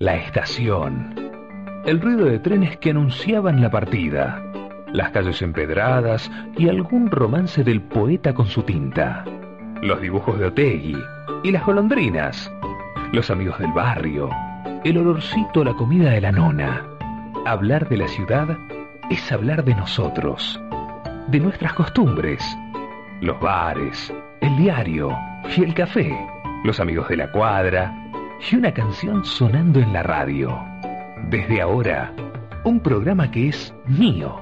la estación, el ruido de trenes que anunciaban la partida, las calles empedradas y algún romance del poeta con su tinta, los dibujos de Otegui y las golondrinas, los amigos del barrio, el olorcito a la comida de la nona. Hablar de la ciudad es hablar de nosotros, de nuestras costumbres, los bares, el diario y el café, los amigos de la cuadra y una canción sonando en la radio. Desde ahora, un programa que es mío,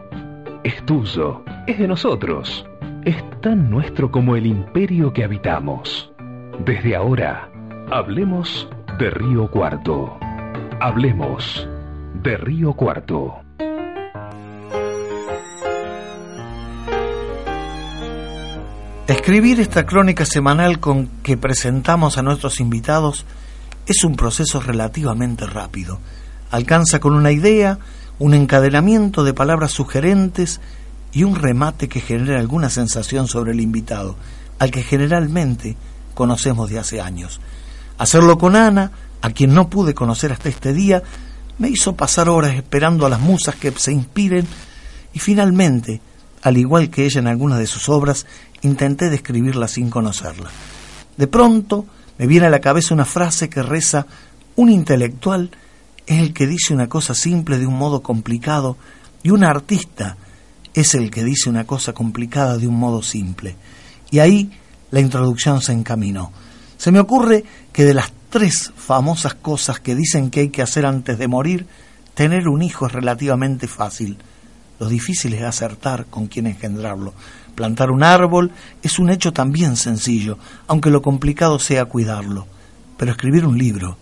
es tuyo, es de nosotros, es tan nuestro como el imperio que habitamos. Desde ahora, hablemos de Río Cuarto. Hablemos de Río Cuarto. Escribir esta crónica semanal con que presentamos a nuestros invitados es un proceso relativamente rápido. Alcanza con una idea, un encadenamiento de palabras sugerentes y un remate que genera alguna sensación sobre el invitado, al que generalmente conocemos de hace años. Hacerlo con Ana, a quien no pude conocer hasta este día, me hizo pasar horas esperando a las musas que se inspiren y finalmente, al igual que ella en algunas de sus obras, intenté describirla sin conocerla. De pronto, me viene a la cabeza una frase que reza, un intelectual es el que dice una cosa simple de un modo complicado y un artista es el que dice una cosa complicada de un modo simple. Y ahí la introducción se encaminó. Se me ocurre que de las tres famosas cosas que dicen que hay que hacer antes de morir, tener un hijo es relativamente fácil. Lo difícil es acertar con quién engendrarlo. Plantar un árbol es un hecho también sencillo, aunque lo complicado sea cuidarlo. Pero escribir un libro,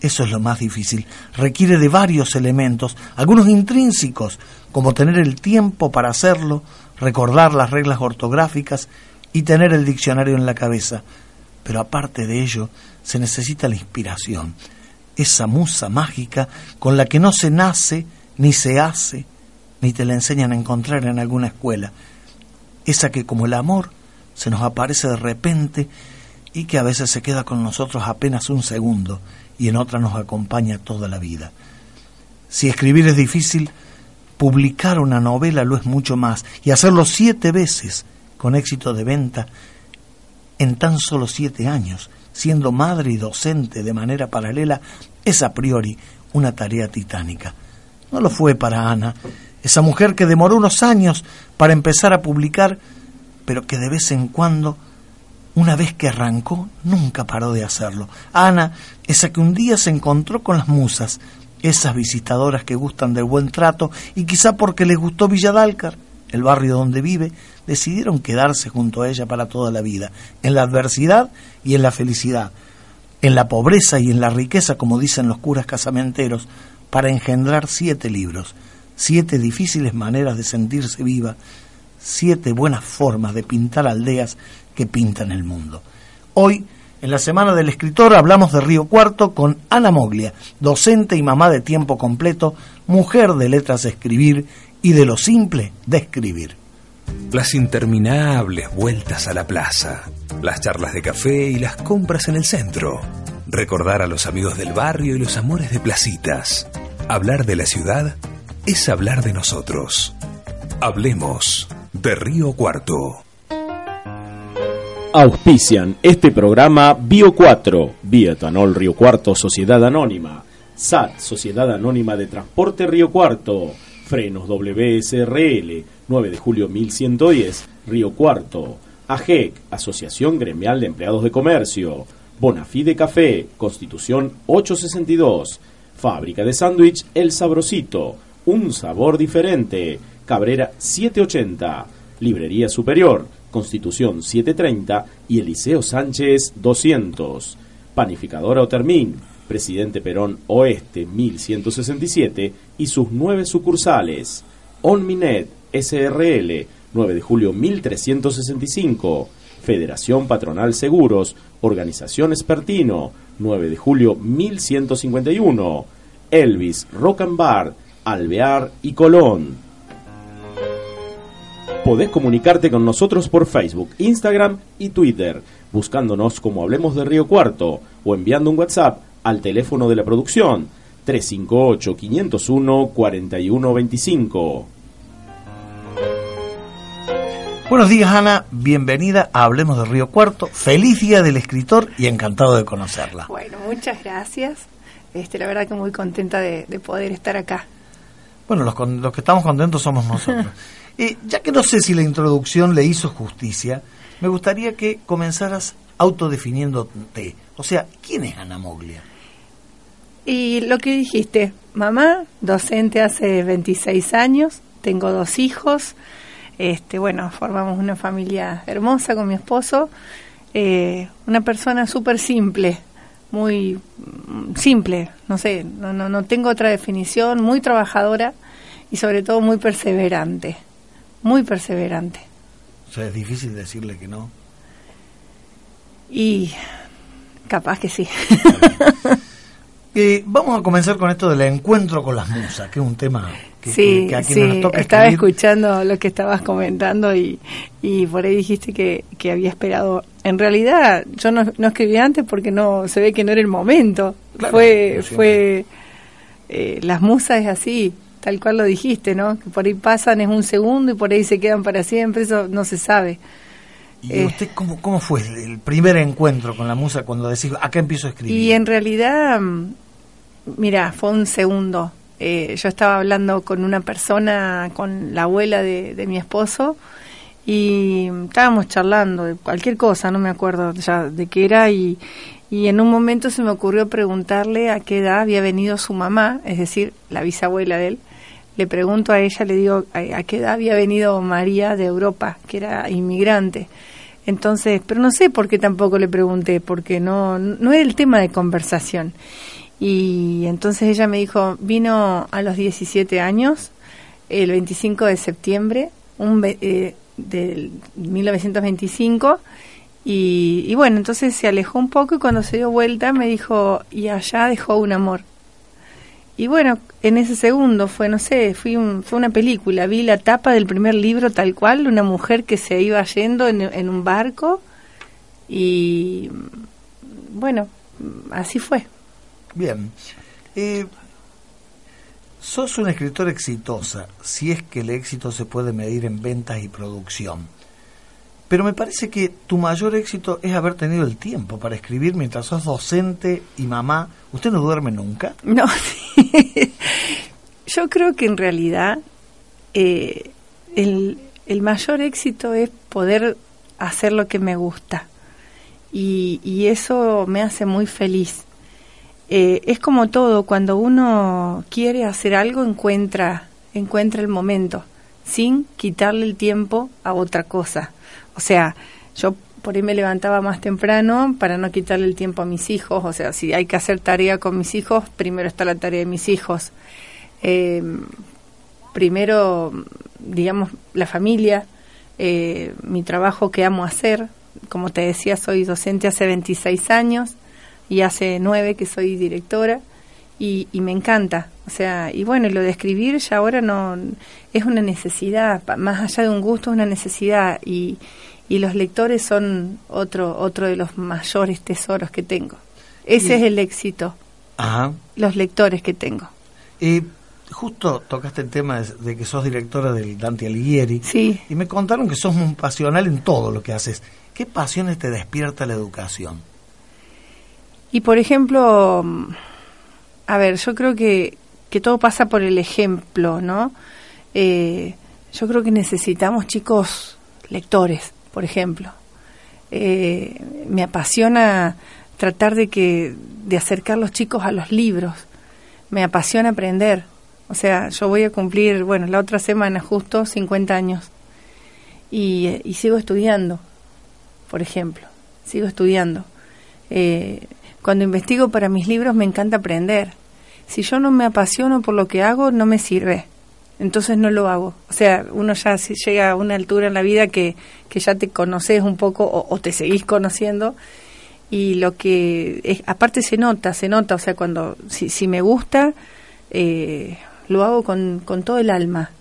eso es lo más difícil. Requiere de varios elementos, algunos intrínsecos, como tener el tiempo para hacerlo, recordar las reglas ortográficas y tener el diccionario en la cabeza. Pero aparte de ello, se necesita la inspiración, esa musa mágica con la que no se nace, ni se hace, ni te la enseñan a encontrar en alguna escuela esa que como el amor se nos aparece de repente y que a veces se queda con nosotros apenas un segundo y en otra nos acompaña toda la vida. Si escribir es difícil, publicar una novela lo es mucho más y hacerlo siete veces con éxito de venta en tan solo siete años, siendo madre y docente de manera paralela, es a priori una tarea titánica. No lo fue para Ana, esa mujer que demoró unos años para empezar a publicar, pero que de vez en cuando, una vez que arrancó, nunca paró de hacerlo. Ana, esa que un día se encontró con las musas, esas visitadoras que gustan del buen trato y quizá porque les gustó Villadalcar, el barrio donde vive, decidieron quedarse junto a ella para toda la vida, en la adversidad y en la felicidad, en la pobreza y en la riqueza, como dicen los curas casamenteros, para engendrar siete libros siete difíciles maneras de sentirse viva, siete buenas formas de pintar aldeas que pintan el mundo. Hoy, en la Semana del Escritor, hablamos de Río Cuarto con Ana Moglia, docente y mamá de tiempo completo, mujer de letras escribir y de lo simple de escribir. Las interminables vueltas a la plaza, las charlas de café y las compras en el centro. Recordar a los amigos del barrio y los amores de placitas. Hablar de la ciudad es hablar de nosotros. Hablemos de Río Cuarto. Auspician este programa Bio 4, Bioetanol Río Cuarto Sociedad Anónima, SAT Sociedad Anónima de Transporte Río Cuarto, Frenos WSRL, 9 de julio 1110, Río Cuarto, AGEC, Asociación Gremial de Empleados de Comercio, Bonafide Café, Constitución 862, Fábrica de Sándwich El Sabrosito, un sabor diferente. Cabrera 780, Librería Superior, Constitución 730 y Eliseo Sánchez 200. Panificadora Otermín, Presidente Perón Oeste 1167 y sus nueve sucursales. Onminet SRL 9 de julio 1365. Federación Patronal Seguros, Organización Espertino 9 de julio 1151. Elvis Rock and Bar Alvear y Colón. Podés comunicarte con nosotros por Facebook, Instagram y Twitter, buscándonos como Hablemos de Río Cuarto o enviando un WhatsApp al teléfono de la producción 358-501-4125. Buenos días, Ana. Bienvenida a Hablemos de Río Cuarto. Feliz día del escritor y encantado de conocerla. Bueno, muchas gracias. Este, la verdad que muy contenta de, poder estar acá. Bueno, los, los que estamos contentos somos nosotros. eh, ya que no sé si la introducción le hizo justicia, me gustaría que comenzaras autodefiniéndote. O sea, ¿quién es Ana Moglia? Y lo que dijiste, mamá, docente hace 26 años, tengo dos hijos, este, bueno, formamos una familia hermosa con mi esposo, eh, una persona súper simple, muy mm, simple, no sé, no, no, no tengo otra definición, muy trabajadora y sobre todo muy perseverante, muy perseverante. O sea, es difícil decirle que no. Y capaz que sí. Eh, vamos a comenzar con esto del encuentro con las musas, que es un tema que, sí, sí. Estaba escuchando lo que estabas comentando y, y por ahí dijiste que, que, había esperado. En realidad, yo no, no, escribí antes porque no se ve que no era el momento. fue, fue eh, las musas es así, tal cual lo dijiste, ¿no? Que por ahí pasan es un segundo y por ahí se quedan para siempre. Eso no se sabe. ¿Y eh, usted cómo, cómo fue el primer encuentro con la musa cuando decís, acá empiezo a escribir? Y en realidad, mm, mira, fue un segundo. Eh, yo estaba hablando con una persona, con la abuela de, mi esposo, y estábamos charlando de cualquier cosa, no me acuerdo ya de qué era, y, y en un momento se me ocurrió preguntarle a qué edad había venido su mamá, es decir, la bisabuela de él. Le pregunto a ella, le digo, ¿a qué edad había venido María de Europa, que era inmigrante? Entonces, pero no sé por qué tampoco le pregunté, porque no, no era el tema de conversación. Y entonces ella me dijo, vino a los 17 años, el 25 de septiembre un, eh, del 1925, y, y bueno, entonces se alejó un poco y cuando se dio vuelta me dijo, y allá dejó un amor. Y bueno, en ese segundo fue, no sé, fui fue una película, vi la tapa del primer libro tal cual, una mujer que se iba yendo en, un barco y bueno, así fue. Bien. Eh, sos una escritora exitosa, si es que el éxito se puede medir en ventas y producción. Pero me parece que tu mayor éxito es haber tenido el tiempo para escribir mientras sos docente y mamá. ¿Usted no duerme nunca? No, yo creo que en realidad eh, el, el, mayor éxito es poder hacer lo que me gusta. Y, y eso me hace muy feliz. Eh, es como todo, cuando uno quiere hacer algo encuentra, encuentra el momento, sin quitarle el tiempo a otra cosa o sea, yo por ahí me levantaba más temprano para no quitarle el tiempo a mis hijos. O sea, si hay que hacer tarea con mis hijos, primero está la tarea de mis hijos. Eh, primero, digamos, la familia, eh, mi trabajo que amo hacer. Como te decía, soy docente hace 26 años y hace 9 que soy directora y, y me encanta. O sea, y bueno, lo de escribir ya ahora no es una necesidad, más allá de un gusto, es una necesidad y y los lectores son otro otro de los mayores tesoros que tengo. Ese es el éxito. Ajá. Los lectores que tengo. Y justo tocaste el tema de, que sos directora del Dante Alighieri. Sí. Y me contaron que sos muy pasional en todo lo que haces. ¿Qué pasiones te despierta la educación? Y por ejemplo, a ver, yo creo que, que todo pasa por el ejemplo, ¿no? Eh, yo creo que necesitamos chicos lectores por ejemplo. Eh, me apasiona tratar de que de acercar los chicos a los libros. Me apasiona aprender. O sea, yo voy a cumplir, bueno, la otra semana justo 50 años y, y sigo estudiando, por ejemplo, sigo estudiando. Eh, cuando investigo para mis libros me encanta aprender. Si yo no me apasiono por lo que hago, no me sirve entonces no lo hago. O sea, uno ya llega a una altura en la vida que, que ya te conoces un poco o, te seguís conociendo y lo que es, aparte se nota, se nota, o sea, cuando si, si me gusta, eh, lo hago con, con todo el alma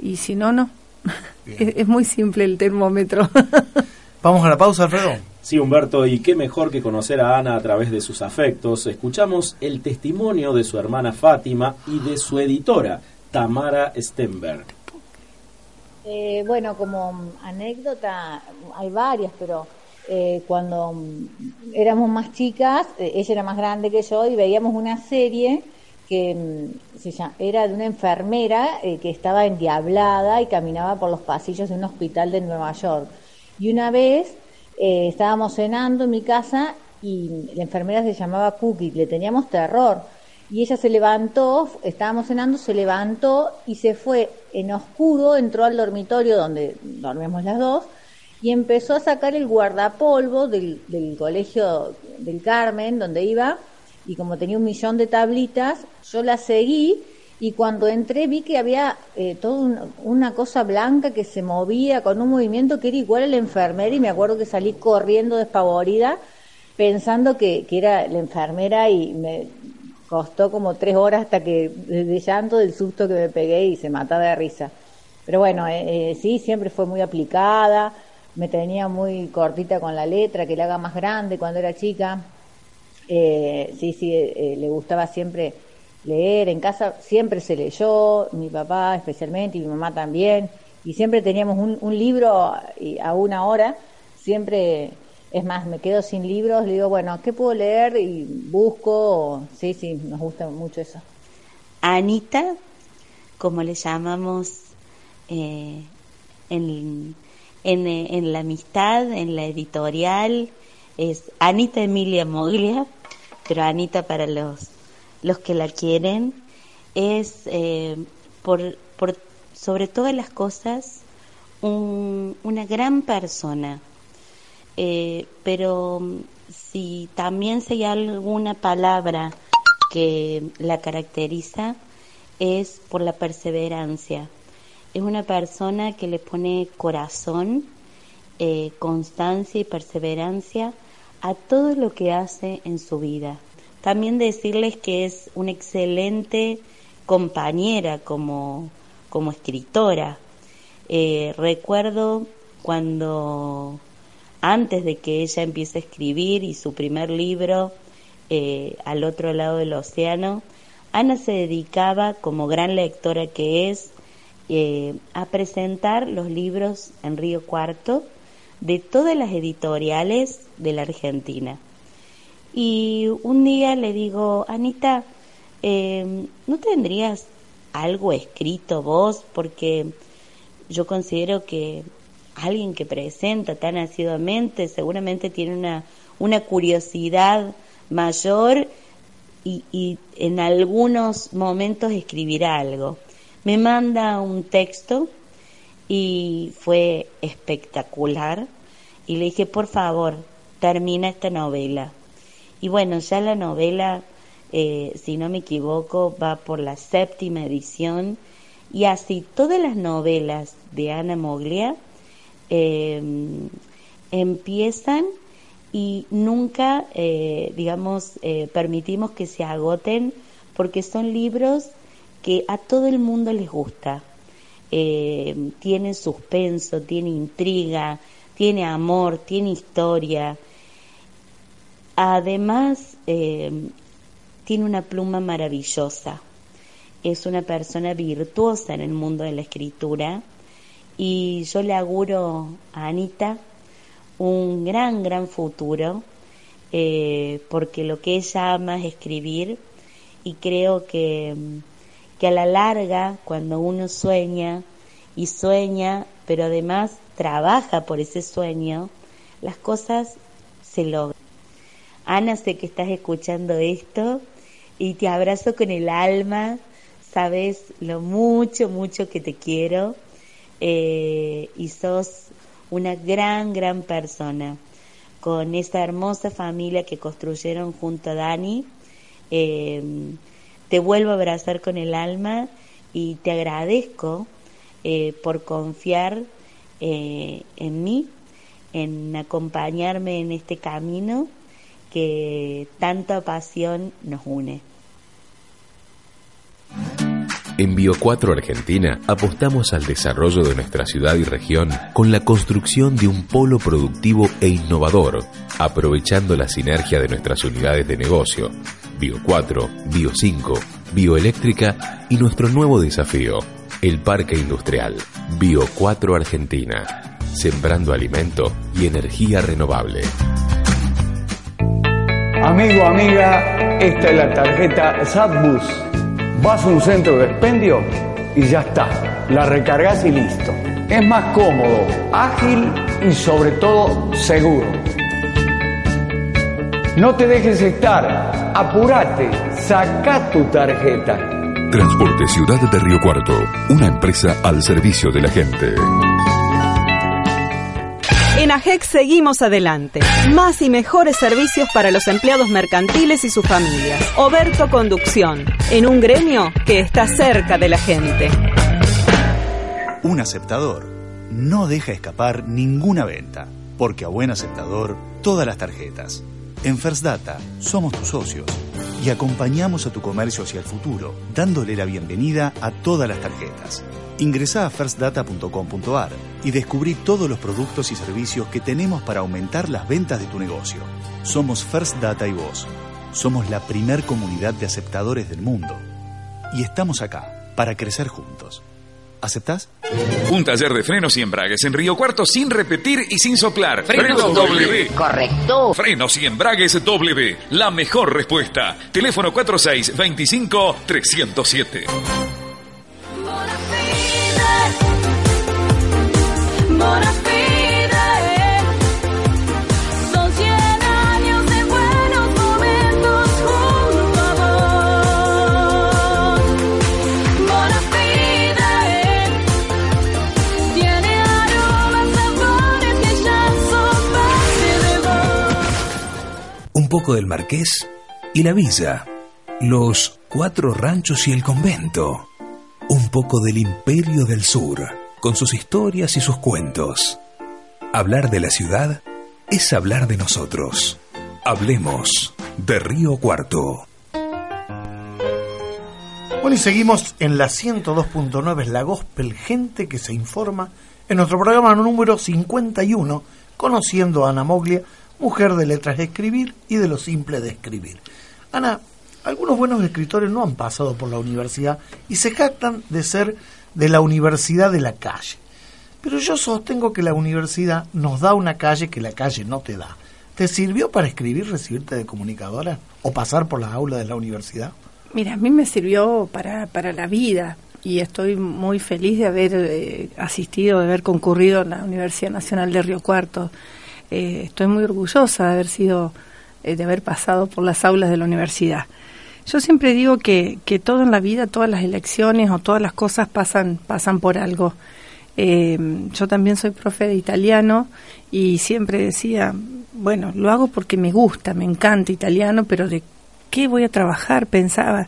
y si no, no. es, es muy simple el termómetro. Vamos a la pausa, Alfredo. Sí, Humberto, y qué mejor que conocer a Ana a través de sus afectos. Escuchamos el testimonio de su hermana Fátima y de su editora, Tamara Stenberg. Eh, bueno, como anécdota, hay varias, pero eh, cuando éramos más chicas, eh, ella era más grande que yo y veíamos una serie que mm, se era de una enfermera que estaba endiablada y caminaba por los pasillos de un hospital de Nueva York. Y una vez eh, estábamos cenando en mi casa y la enfermera se llamaba Cookie, le teníamos terror. Y ella se levantó, estábamos cenando, se levantó y se fue en oscuro, entró al dormitorio donde dormimos las dos y empezó a sacar el guardapolvo del, del colegio del Carmen, donde iba, y como tenía un millón de tablitas, yo la seguí y cuando entré vi que había eh, toda una cosa blanca que se movía con un movimiento que era igual a la enfermera y me acuerdo que salí corriendo despavorida pensando que, era la enfermera y me costó como tres horas hasta que de llanto del susto que me pegué y se mataba de risa. Pero bueno, eh, eh, sí, siempre fue muy aplicada, me tenía muy cortita con la letra, que la haga más grande cuando era chica. sí, sí, le gustaba siempre leer en casa, siempre se leyó, mi papá especialmente y mi mamá también, y siempre teníamos un, libro a una hora, siempre, es más, me quedo sin libros, le digo, bueno, ¿qué puedo leer? Y busco, sí, sí, nos gusta mucho eso. Anita, como le llamamos eh, en, en, en la amistad, en la editorial, es Anita Emilia Moglia, pero Anita para los los que la quieren, es eh, por, por, sobre todas las cosas una gran persona. Eh, pero si también si hay alguna palabra que la caracteriza, es por la perseverancia. Es una persona que le pone corazón, eh, constancia y perseverancia a todo lo que hace en su vida. También decirles que es una excelente compañera como, como escritora. Eh, recuerdo cuando antes de que ella empiece a escribir y su primer libro eh, al otro lado del océano, Ana se dedicaba, como gran lectora que es, eh, a presentar los libros en Río Cuarto de todas las editoriales de la Argentina. Y un día le digo, Anita, em, ¿no tendrías algo escrito vos? Porque yo considero que alguien que presenta tan asiduamente seguramente tiene una, una curiosidad mayor y, y en algunos momentos escribirá algo. Me manda un texto y fue espectacular y le dije, por favor, termina esta novela. Y bueno, ya la novela, eh, si no me equivoco, va por la séptima edición y así todas las novelas de Ana Moglia em, empiezan y nunca, eh, digamos, eh, permitimos que se agoten porque son libros que a todo el mundo les gusta. Eh, tiene suspenso, tiene intriga, tiene amor, tiene historia, Además, eh, tiene una pluma maravillosa. Es una persona virtuosa en el mundo de la escritura y yo le auguro a Anita un gran, gran futuro eh, porque lo que ella ama es escribir y creo que, que a la larga, cuando uno sueña y sueña, pero además trabaja por ese sueño, las cosas se logran. Ana, sé que estás escuchando esto y te abrazo con el alma, sabes lo mucho, mucho que te quiero eh, y sos una gran, gran persona con esa hermosa familia que construyeron junto a Dani. Eh, te vuelvo a abrazar con el alma y te agradezco eh, por confiar en mí, en acompañarme en este camino que tanta pasión nos une. En Bio4 Argentina apostamos al desarrollo de nuestra ciudad y región con la construcción de un polo productivo e innovador, aprovechando la sinergia de nuestras unidades de negocio, Bio4, Bio5, Bioeléctrica y nuestro nuevo desafío, el Parque Industrial, Bio4 Argentina, sembrando alimento y energía renovable. Amigo, amiga, esta es la tarjeta SatBus Vas a un centro de expendio y ya está. La recargas y listo. Es más cómodo, ágil y sobre todo seguro. No te dejes estar. Apúrate. Saca tu tarjeta. Transporte Ciudad de Río Cuarto. Una empresa al servicio de la gente. En AGEX seguimos adelante. Más y mejores servicios para los empleados mercantiles y sus familias. Oberto Conducción, en un gremio que está cerca de la gente. Un aceptador no deja escapar ninguna venta, porque a buen aceptador todas las tarjetas. En First Data somos tus socios y acompañamos a tu comercio hacia el futuro, dándole la bienvenida a todas las tarjetas. Ingresa a firstdata.com.ar y descubrí todos los productos y servicios que tenemos para aumentar las ventas de tu negocio. Somos First Data y vos. Somos la primer comunidad de aceptadores del mundo. Y estamos acá para crecer juntos. ¿Aceptás? Un taller de frenos y embragues en Río Cuarto sin repetir y sin soplar. Frenos, W. Correcto. Frenos y embragues W. La mejor respuesta. Teléfono 4625 307. Del marqués y la villa. Los cuatro ranchos y el convento. Un poco del imperio del sur, con sus historias y sus cuentos. Hablar de la ciudad es hablar de nosotros. Hablemos de Río Cuarto. Bueno, y seguimos en la 102.9, la Gospel, gente que se informa, en nuestro programa número 51, conociendo a Ana Moglia, mujer de letras de escribir y de lo simple de escribir. Ana, algunos buenos escritores no han pasado por la universidad y se jactan de ser de la universidad de la calle. Pero yo sostengo que la universidad nos da una calle que la calle no te da. ¿Te sirvió para escribir, recibirte de comunicadora o pasar por las aulas de la universidad? Mira, a mí me sirvió para, para la vida y estoy muy feliz de haber eh, asistido, de haber concurrido a la Universidad Nacional de Río Cuarto. Eh, estoy muy orgullosa de haber sido, eh, de haber pasado por las aulas de la universidad. Yo siempre digo que, que todo en la vida, todas las elecciones o todas las cosas pasan, pasan por algo. Eh, yo también soy profe de italiano y siempre decía, bueno, lo hago porque me gusta, me encanta italiano, pero de qué voy a trabajar, pensaba.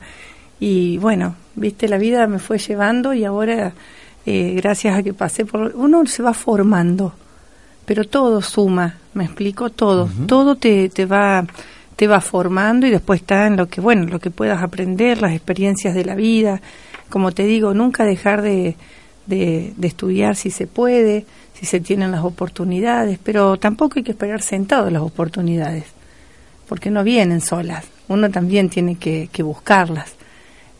Y bueno, viste, la vida me fue llevando y ahora, eh, gracias a que pasé por... Uno se va formando, pero todo suma, me explico, todo, todo te, te va te va formando y después está en lo que, bueno, lo que puedas aprender, las experiencias de la vida. Como te digo, nunca dejar de, de, estudiar si se puede, si se tienen las oportunidades, pero tampoco hay que esperar sentado las oportunidades, porque no vienen solas, uno también tiene que, que buscarlas.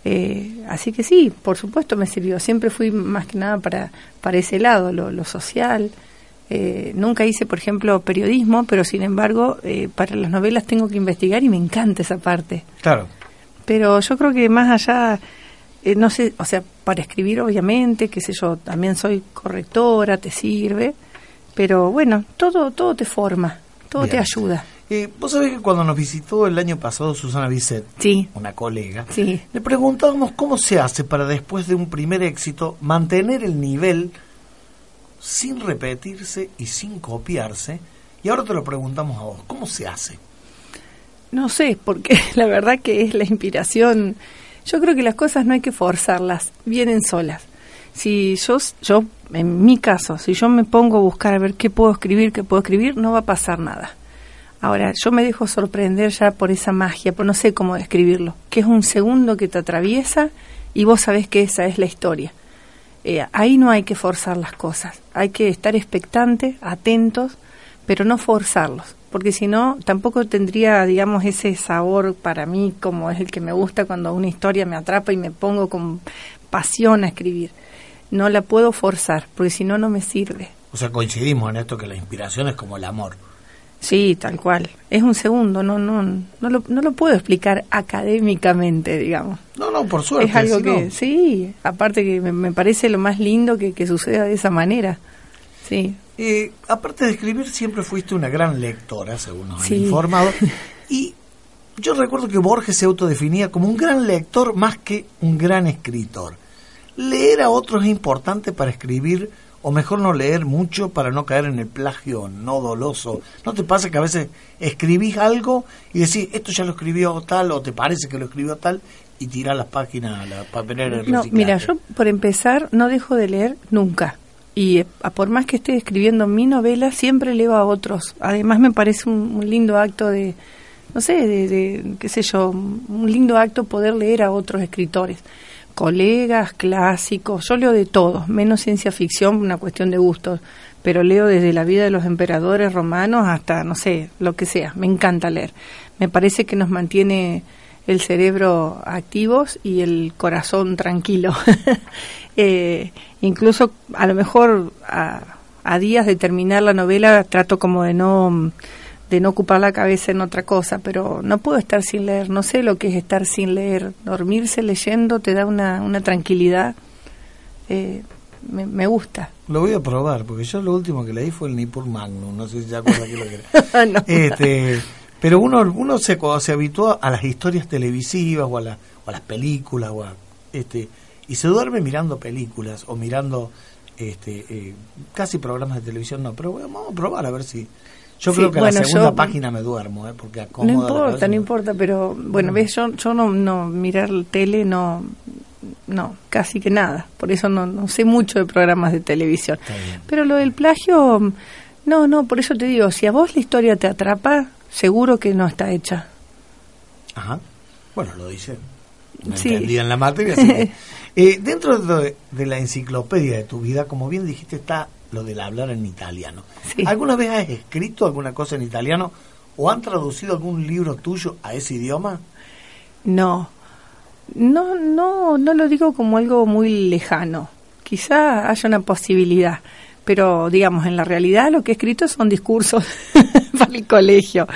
Eh, así que sí, por supuesto me sirvió, siempre fui más que nada para, para ese lado, lo, lo social. Eh, nunca hice, por ejemplo, periodismo, pero sin embargo, eh, para las novelas tengo que investigar y me encanta esa parte. Claro. Pero yo creo que más allá, eh, no sé, o sea, para escribir obviamente, qué sé yo, también soy correctora, te sirve, pero bueno, todo, todo te forma, todo Bien. te ayuda. Eh, Vos sabés que cuando nos visitó el año pasado Susana Bisset, Sí. una colega, Sí. le preguntábamos cómo se hace para después de un primer éxito mantener el nivel sin repetirse y sin copiarse. Y ahora te lo preguntamos a vos, ¿cómo se hace? No sé, porque la verdad que es la inspiración. Yo creo que las cosas no hay que forzarlas, vienen solas. Si yo, yo, en mi caso, si yo me pongo a buscar a ver qué puedo escribir, qué puedo escribir, no va a pasar nada. Ahora, yo me dejo sorprender ya por esa magia, por no sé cómo describirlo, que es un segundo que te atraviesa y vos sabés que esa es la historia. Eh, ahí no hay que forzar las cosas, hay que estar expectantes, atentos, pero no forzarlos, porque si no, tampoco tendría, digamos, ese sabor para mí como es el que me gusta cuando una historia me atrapa y me pongo con pasión a escribir. No la puedo forzar, porque si no, no me sirve. O sea, coincidimos en esto que la inspiración es como el amor. Sí, tal cual. Es un segundo, no, no, no lo, no lo puedo explicar académicamente, digamos. No, no, por suerte. Es algo que, sí, aparte que me, me parece lo más lindo que, que suceda de esa manera. Sí. Eh, aparte de escribir, siempre fuiste una gran lectora, según nos han informado. Y yo recuerdo que Borges se autodefinía como un gran lector más que un gran escritor. ¿Leer a otros es importante para escribir o mejor no leer mucho para no caer en el plagio no doloso? ¿No te pasa que a veces escribís algo y decís, esto ya lo escribió tal o te parece que lo escribió tal y tirás las páginas a la papelera No, mira, yo por empezar no dejo de leer nunca. Y eh, a por más que esté escribiendo mi novela, siempre leo a otros. Además me parece un, un lindo acto de, no sé, de, de, qué sé yo, un lindo acto poder leer a otros escritores. Colegas, clásicos, yo leo de todos, menos ciencia ficción, una cuestión de gustos. Pero leo desde la vida de los emperadores romanos hasta, no sé, lo que sea. Me encanta leer. Me parece que nos mantiene el cerebro activos y el corazón tranquilo. Eh, incluso a lo mejor a, a días de terminar la novela trato como de no de no ocupar la cabeza en otra cosa, pero no puedo estar sin leer, no sé lo que es estar sin leer, dormirse leyendo te da una, una tranquilidad, eh, me, me gusta. Lo voy a probar, porque yo lo último que leí fue el Nippur Magnum, no sé si se acuerda que lo que era. No. este, pero uno uno se, cuando se habitúa a las historias televisivas o a, la- o a las películas o a, este y se duerme mirando películas o mirando este eh, casi programas de televisión no pero vamos a probar a ver si yo Sí, creo que bueno, la segunda yo- página me duermo ¿eh? porque No acomoda la importa, no importa, pero bueno, Mm. ves, yo, yo no, no mirar tele, no, no, casi que nada. Por eso no, no sé mucho de programas de televisión. Pero lo del plagio, no, no, por eso te digo, si a vos la historia te atrapa, seguro que no está hecha. Ajá. Bueno, lo dice. No Sí. entendía en la materia. así que- Eh, dentro de, de la enciclopedia de tu vida, como bien dijiste, está lo del hablar en italiano. ¿Alguna vez has escrito alguna cosa en italiano o han traducido algún libro tuyo a ese idioma? No, no, no, no lo digo como algo muy lejano. Quizá haya una posibilidad, pero digamos, en la realidad lo que he escrito son discursos para el colegio.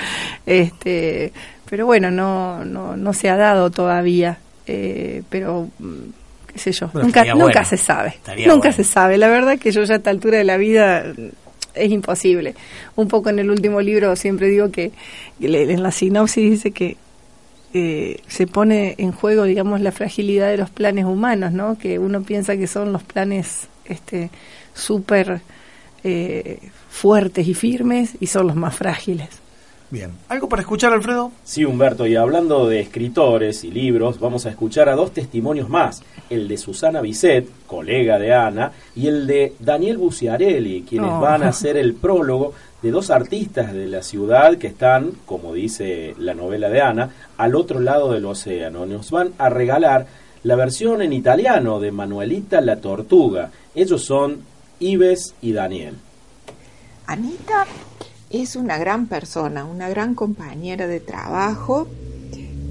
Este, pero bueno, no, no, no se ha dado todavía. Eh, pero mm, qué sé yo, Bueno, nunca, nunca bueno. se sabe. Nunca bueno. se sabe. La verdad que yo ya a esta altura de la vida mm, es imposible. Un poco en el último libro siempre digo que en la sinopsis dice que eh, se pone en juego, digamos, la fragilidad de los planes humanos, ¿no? Que uno piensa que son los planes este súper eh, fuertes y firmes y son los más frágiles. Bien. ¿Algo para escuchar, Alfredo? Sí, Humberto, y hablando de escritores y libros, vamos a escuchar a dos testimonios más, el de Susana Bisset, colega de Ana, y el de Daniel Buciarelli, quienes Oh. van a hacer el prólogo de dos artistas de la ciudad que están, como dice la novela de Ana, al otro lado del océano. Nos van a regalar la versión en italiano de Manuelita la Tortuga. Ellos son Ives y Daniel. Anita es una gran persona, una gran compañera de trabajo,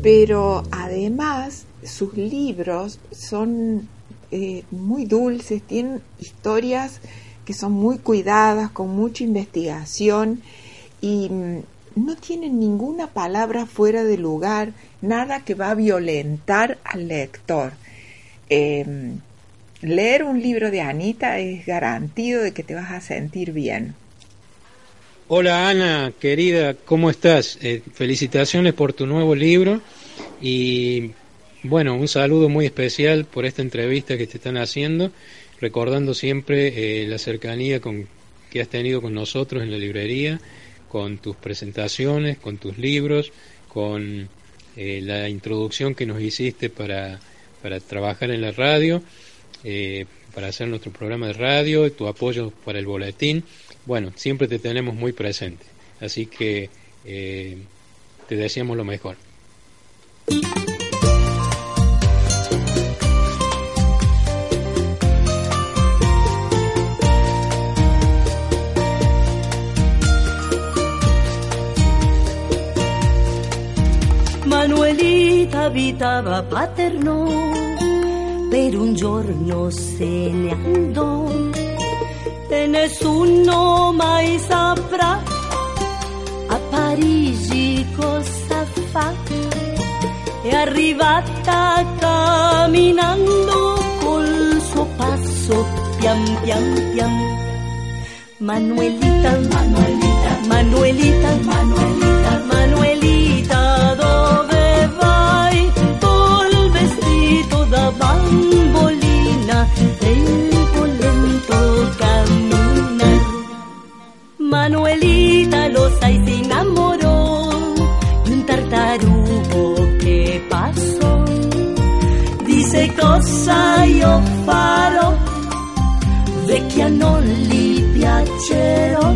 pero además sus libros son eh, muy dulces, tienen historias que son muy cuidadas, con mucha investigación y mm, no tienen ninguna palabra fuera de lugar, nada que va a violentar al lector. Eh, leer un libro de Anita es garantido de que te vas a sentir bien. Hola Ana, querida, ¿cómo estás? Eh, felicitaciones por tu nuevo libro y bueno, un saludo muy especial por esta entrevista que te están haciendo, recordando siempre eh, la cercanía con, que has tenido con nosotros en la librería, con tus presentaciones, con tus libros, con eh, la introducción que nos hiciste para, para trabajar en la radio, para hacer nuestro programa de radio, y tu apoyo para el boletín. Bueno, siempre te tenemos muy presente. Así que eh, te deseamos lo mejor. Manuelita habitaba Paterno per un giorno se ne andò e nessuno mai saprà a Parigi cosa fa. È arrivata camminando col suo passo pian pian pian. Manuelita, Manuelita, Manuelita, Manuelita, Manuelita, lento camminar. Manuelita, lo sai, se innamorò di un tartarugo che passò. Disse cosa io farò, vecchia non li piacerò.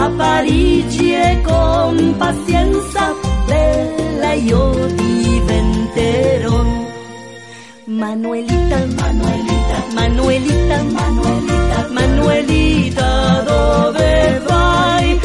A Parigi e con pazienza bella io diventerò. Manuelita, Manuelita, Manuelita, Manuelita, Manuelita, dove vai?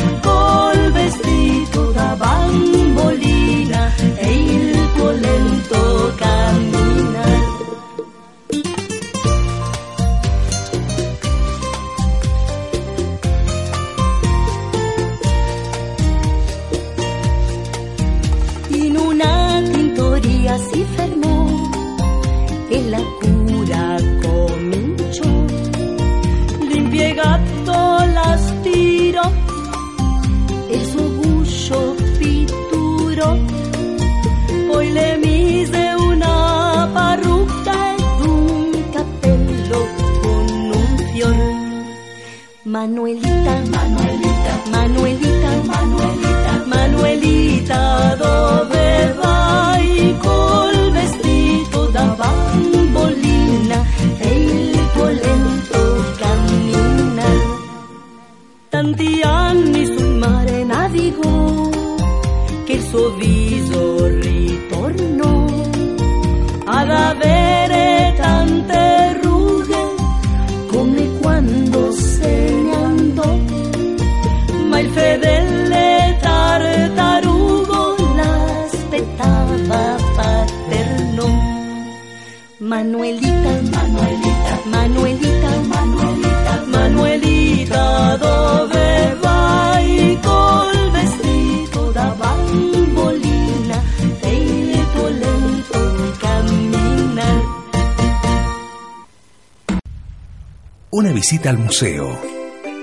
Visita al museo,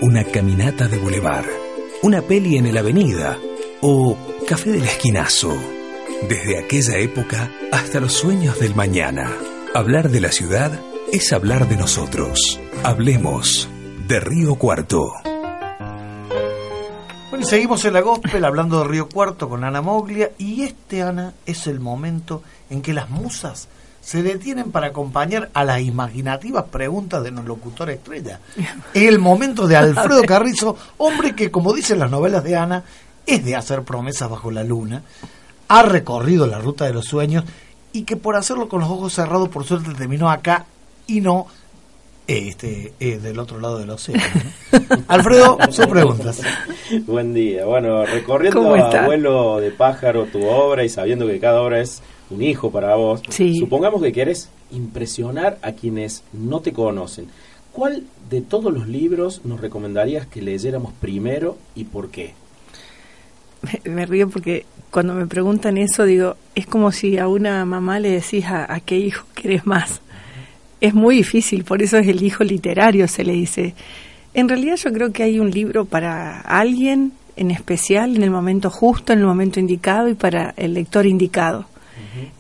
una caminata de bulevar, una peli en el avenida o café del esquinazo. Desde aquella época hasta los sueños del mañana. Hablar de la ciudad es hablar de nosotros. Hablemos de Río Cuarto. Bueno, seguimos en la gospel hablando de Río Cuarto con Ana Moglia y este, Ana, es el momento en que las musas se detienen para acompañar a las imaginativas preguntas de los locutores estrella. Es el momento de Alfredo Carrizo, hombre que, como dicen las novelas de Ana, es de hacer promesas bajo la luna, ha recorrido la ruta de los sueños y que por hacerlo con los ojos cerrados, por suerte terminó acá y no este eh, del otro lado del océano. ¿no? Alfredo, sus preguntas. Buen día. Bueno, recorriendo ¿Cómo a vuelo de pájaro tu obra y sabiendo que cada obra es un hijo para vos, Sí. supongamos que querés impresionar a quienes no te conocen. ¿Cuál de todos los libros nos recomendarías que leyéramos primero y por qué? Me, me río porque cuando me preguntan eso digo, es como si a una mamá le decís a, a qué hijo querés más. Es muy difícil, por eso es el hijo literario, se le dice. En realidad yo creo que hay un libro para alguien en especial, en el momento justo, en el momento indicado y para el lector indicado.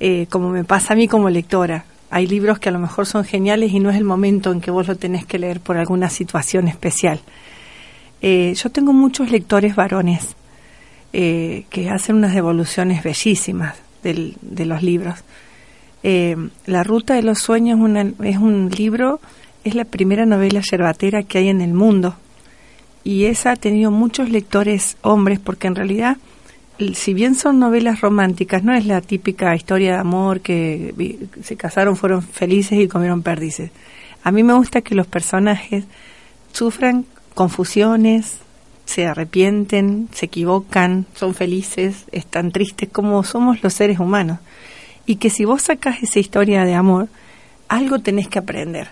Eh, como me pasa a mí como lectora. Hay libros que a lo mejor son geniales y no es el momento en que vos lo tenés que leer por alguna situación especial. Eh, yo tengo muchos lectores varones eh, que hacen unas devoluciones bellísimas del- de los libros. Eh, la Ruta de los Sueños es, una- es un libro, es la primera novela yerbatera que hay en el mundo. Y esa ha tenido muchos lectores hombres, porque en realidad, si bien son novelas románticas, no es la típica historia de amor que se casaron, fueron felices y comieron perdices. A mí me gusta que los personajes sufran confusiones, se arrepienten, se equivocan, son felices, están tristes, como somos los seres humanos. Y que si vos sacás esa historia de amor, algo tenés que aprender.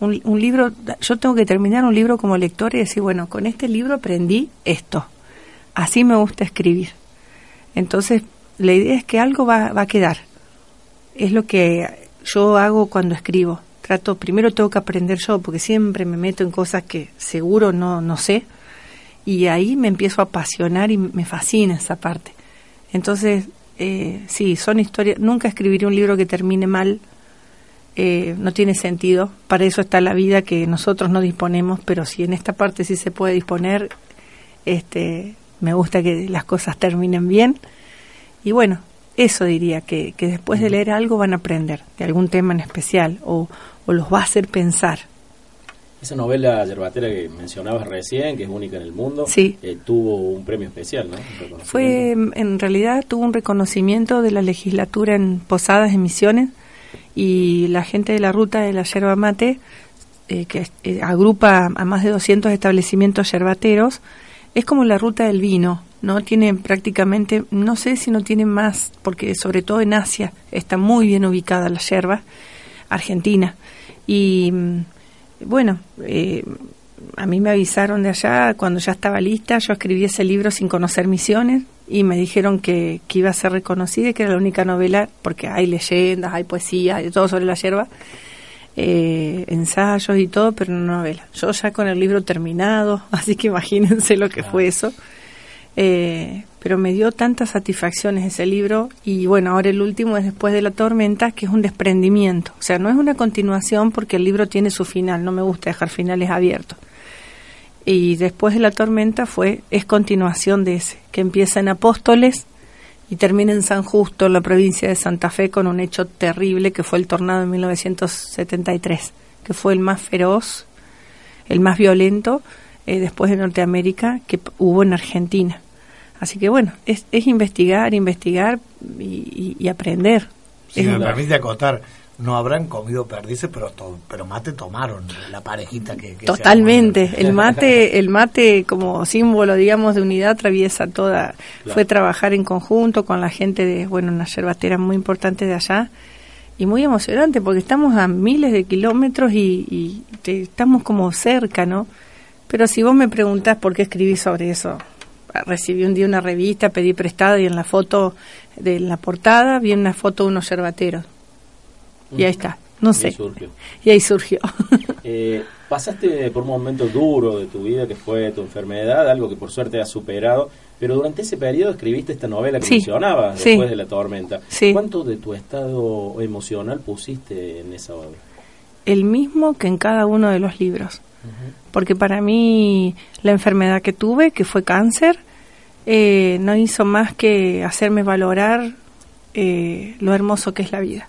Un, un libro, yo tengo que terminar un libro como lector y decir, bueno, con este libro aprendí esto. Así me gusta escribir. Entonces, la idea es que algo va, va a quedar. Es lo que yo hago cuando escribo. Trato, primero tengo que aprender yo, porque siempre me meto en cosas que seguro no, no sé. Y ahí me empiezo a apasionar y me fascina esa parte. Entonces, eh, sí, son historias. Nunca escribiré un libro que termine mal. Eh, no tiene sentido. Para eso está la vida que nosotros no disponemos, pero si en esta parte sí se puede disponer, este, me gusta que las cosas terminen bien. Y bueno, eso diría, que, que después de leer algo van a aprender de algún tema en especial o, o los va a hacer pensar. Esa novela yerbatera que mencionabas recién, que es única en el mundo, Sí. eh, tuvo un premio especial, ¿no? Fue, en realidad, tuvo un reconocimiento de la legislatura en Posadas de Misiones y la gente de la ruta de la yerba mate, eh, que eh, agrupa a más de 200 establecimientos yerbateros, es como la ruta del vino, ¿no? Tiene prácticamente, no sé si no tiene más, porque sobre todo en Asia está muy bien ubicada la yerba, Argentina. Y mm, bueno, eh, a mí me avisaron de allá cuando ya estaba lista, yo escribí ese libro sin conocer misiones y me dijeron que, que iba a ser reconocida y que era la única novela, porque hay leyendas, hay poesía, hay todo sobre la yerba, eh, ensayos y todo, pero no novela. Yo ya con el libro terminado, así que imagínense lo que fue eso. Eh, pero me dio tantas satisfacciones ese libro y bueno, ahora el último es Después de la tormenta, que es un desprendimiento. O sea, no es una continuación porque el libro tiene su final, no me gusta dejar finales abiertos. Y Después de la tormenta fue, es continuación de ese, que empieza en Apóstoles y termina en San Justo, en la provincia de Santa Fe, con un hecho terrible que fue el tornado de 1973, que fue el más feroz, el más violento eh, después de Norteamérica que hubo en Argentina. Así que bueno, es, es investigar, investigar y, y- y aprender. Si Es- me permite acotar, no habrán comido perdices, pero to- pero mate tomaron la parejita que, que Totalmente. El mate, el mate como símbolo, digamos, de unidad atraviesa toda. Claro. Fue trabajar en conjunto con la gente de, bueno, una yerbatera muy importante de allá y muy emocionante porque estamos a miles de kilómetros y, y te- estamos como cerca, ¿no? Pero si vos me preguntás por qué escribí sobre eso, recibí un día una revista, pedí prestada y en la foto de la portada vi una foto de unos yerbateros. Y ahí está, no Y sé. surgió. Y ahí surgió. Eh, pasaste por un momento duro de tu vida que fue tu enfermedad, algo que por suerte has superado, pero durante ese periodo escribiste esta novela que Sí, después de la tormenta. Sí. ¿Cuánto de tu estado emocional pusiste en esa obra? el mismo que en cada uno de los libros. Porque para mí la enfermedad que tuve, que fue cáncer, eh, no hizo más que hacerme valorar eh, lo hermoso que es la vida.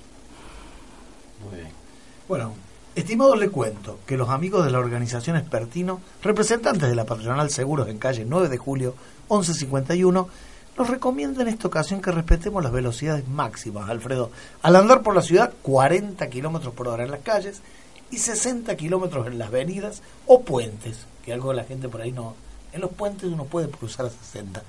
Bueno, estimados, le cuento que los amigos de la organización Espertino, representantes de la Patronal Seguros en calle 9 de julio 1151, nos recomiendan en esta ocasión que respetemos las velocidades máximas, Alfredo. Al andar por la ciudad, 40 kilómetros por hora en las calles y 60 kilómetros en las avenidas o puentes, que algo la gente por ahí no. En los puentes uno puede cruzar a 60.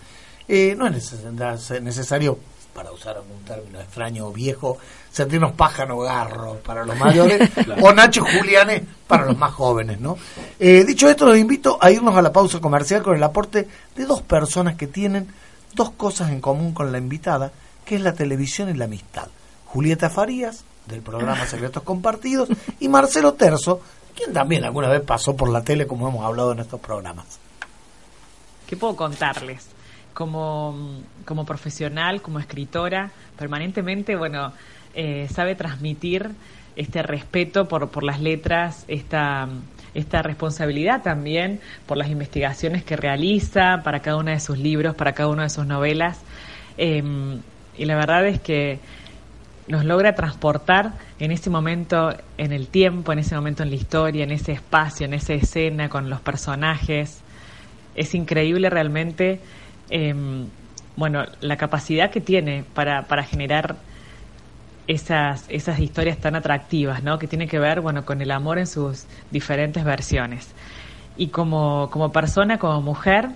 Eh, no es neces- necesario, para usar algún término extraño o viejo, sentirnos pájaro garro para los mayores Claro. o Nacho Julianes para los más jóvenes, ¿no? Eh, dicho esto, los invito a irnos a la pausa comercial con el aporte de dos personas que tienen dos cosas en común con la invitada, que es la televisión y la amistad. Julieta Farías, del programa Secretos Compartidos, y Marcelo Terzo, quien también alguna vez pasó por la tele, como hemos hablado en estos programas. ¿Qué puedo contarles? Como, como profesional, como escritora, permanentemente, bueno, eh, sabe transmitir este respeto por, por las letras, esta, esta responsabilidad también por las investigaciones que realiza para cada uno de sus libros, para cada una de sus novelas. Eh, y la verdad es que nos logra transportar en ese momento en el tiempo, en ese momento en la historia, en ese espacio, en esa escena, con los personajes. Es increíble realmente, eh, bueno, la capacidad que tiene para, para generar esas, esas historias tan atractivas, ¿no? Que tiene que ver, bueno, con el amor en sus diferentes versiones. Y como, como persona, como mujer,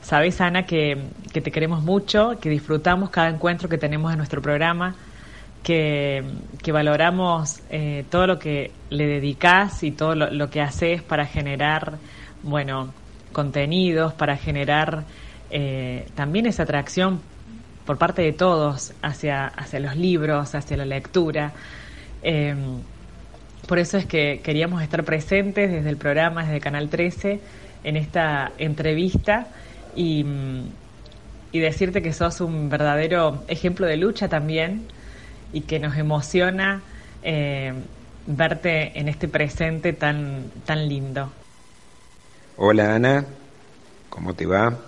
sabes, Ana, que, que te queremos mucho, que disfrutamos cada encuentro que tenemos en nuestro programa. Que, valoramos eh, todo lo que le dedicás y todo lo, que haces para generar, bueno, contenidos, para generar eh, también esa atracción por parte de todos hacia, hacia los libros, hacia la lectura. Eh, por eso es que queríamos estar presentes desde el programa, desde Canal 13, en esta entrevista y, y decirte que sos un verdadero ejemplo de lucha también y que nos emociona eh, verte en este presente tan, tan lindo. Hola Ana, ¿cómo te va?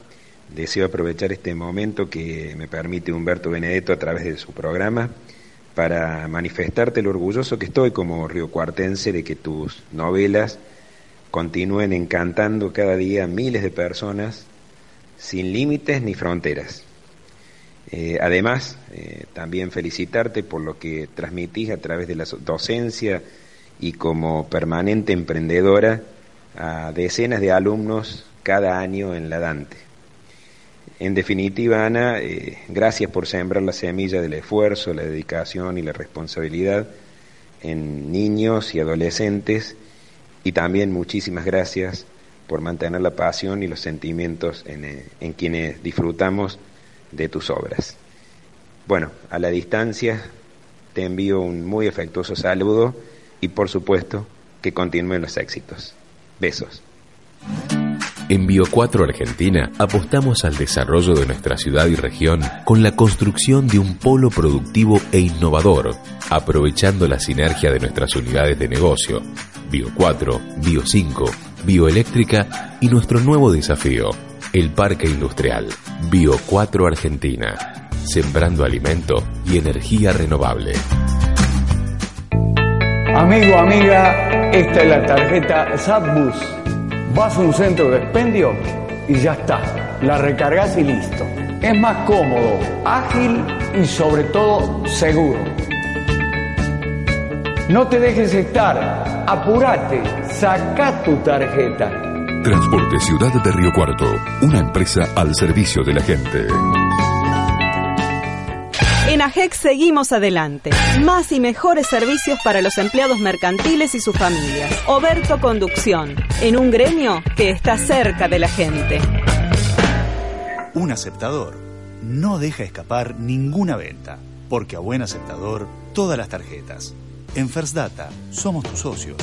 Deseo aprovechar este momento que me permite Humberto Benedetto a través de su programa para manifestarte lo orgulloso que estoy como riocuartense de que tus novelas continúen encantando cada día a miles de personas sin límites ni fronteras. Eh, además, eh, también felicitarte por lo que transmitís a través de la docencia y como permanente emprendedora a decenas de alumnos cada año en la Dante. En definitiva, Ana, eh, gracias por sembrar la semilla del esfuerzo, la dedicación y la responsabilidad en niños y adolescentes y también muchísimas gracias por mantener la pasión y los sentimientos en, en quienes disfrutamos de tus obras. Bueno, a la distancia te envío un muy afectuoso saludo y por supuesto que continúen los éxitos. Besos. En Bio 4 Argentina apostamos al desarrollo de nuestra ciudad y región con la construcción de un polo productivo e innovador, aprovechando la sinergia de nuestras unidades de negocio, Bio 4, Bio 5, Bioeléctrica y nuestro nuevo desafío, el Parque Industrial, Bio 4 Argentina, sembrando alimento y energía renovable. Amigo, amiga, esta es la tarjeta Zapbus. Vas a un centro de expendio y ya está. La recargas y listo. Es más cómodo, ágil y sobre todo seguro. No te dejes estar. Apúrate. Saca tu tarjeta. Transporte Ciudad de Río Cuarto, una empresa al servicio de la gente. En AGEX seguimos adelante. Más y mejores servicios para los empleados mercantiles y sus familias. Oberto Conducción, en un gremio que está cerca de la gente. Un aceptador no deja escapar ninguna venta, porque a buen aceptador todas las tarjetas. En First Data somos tus socios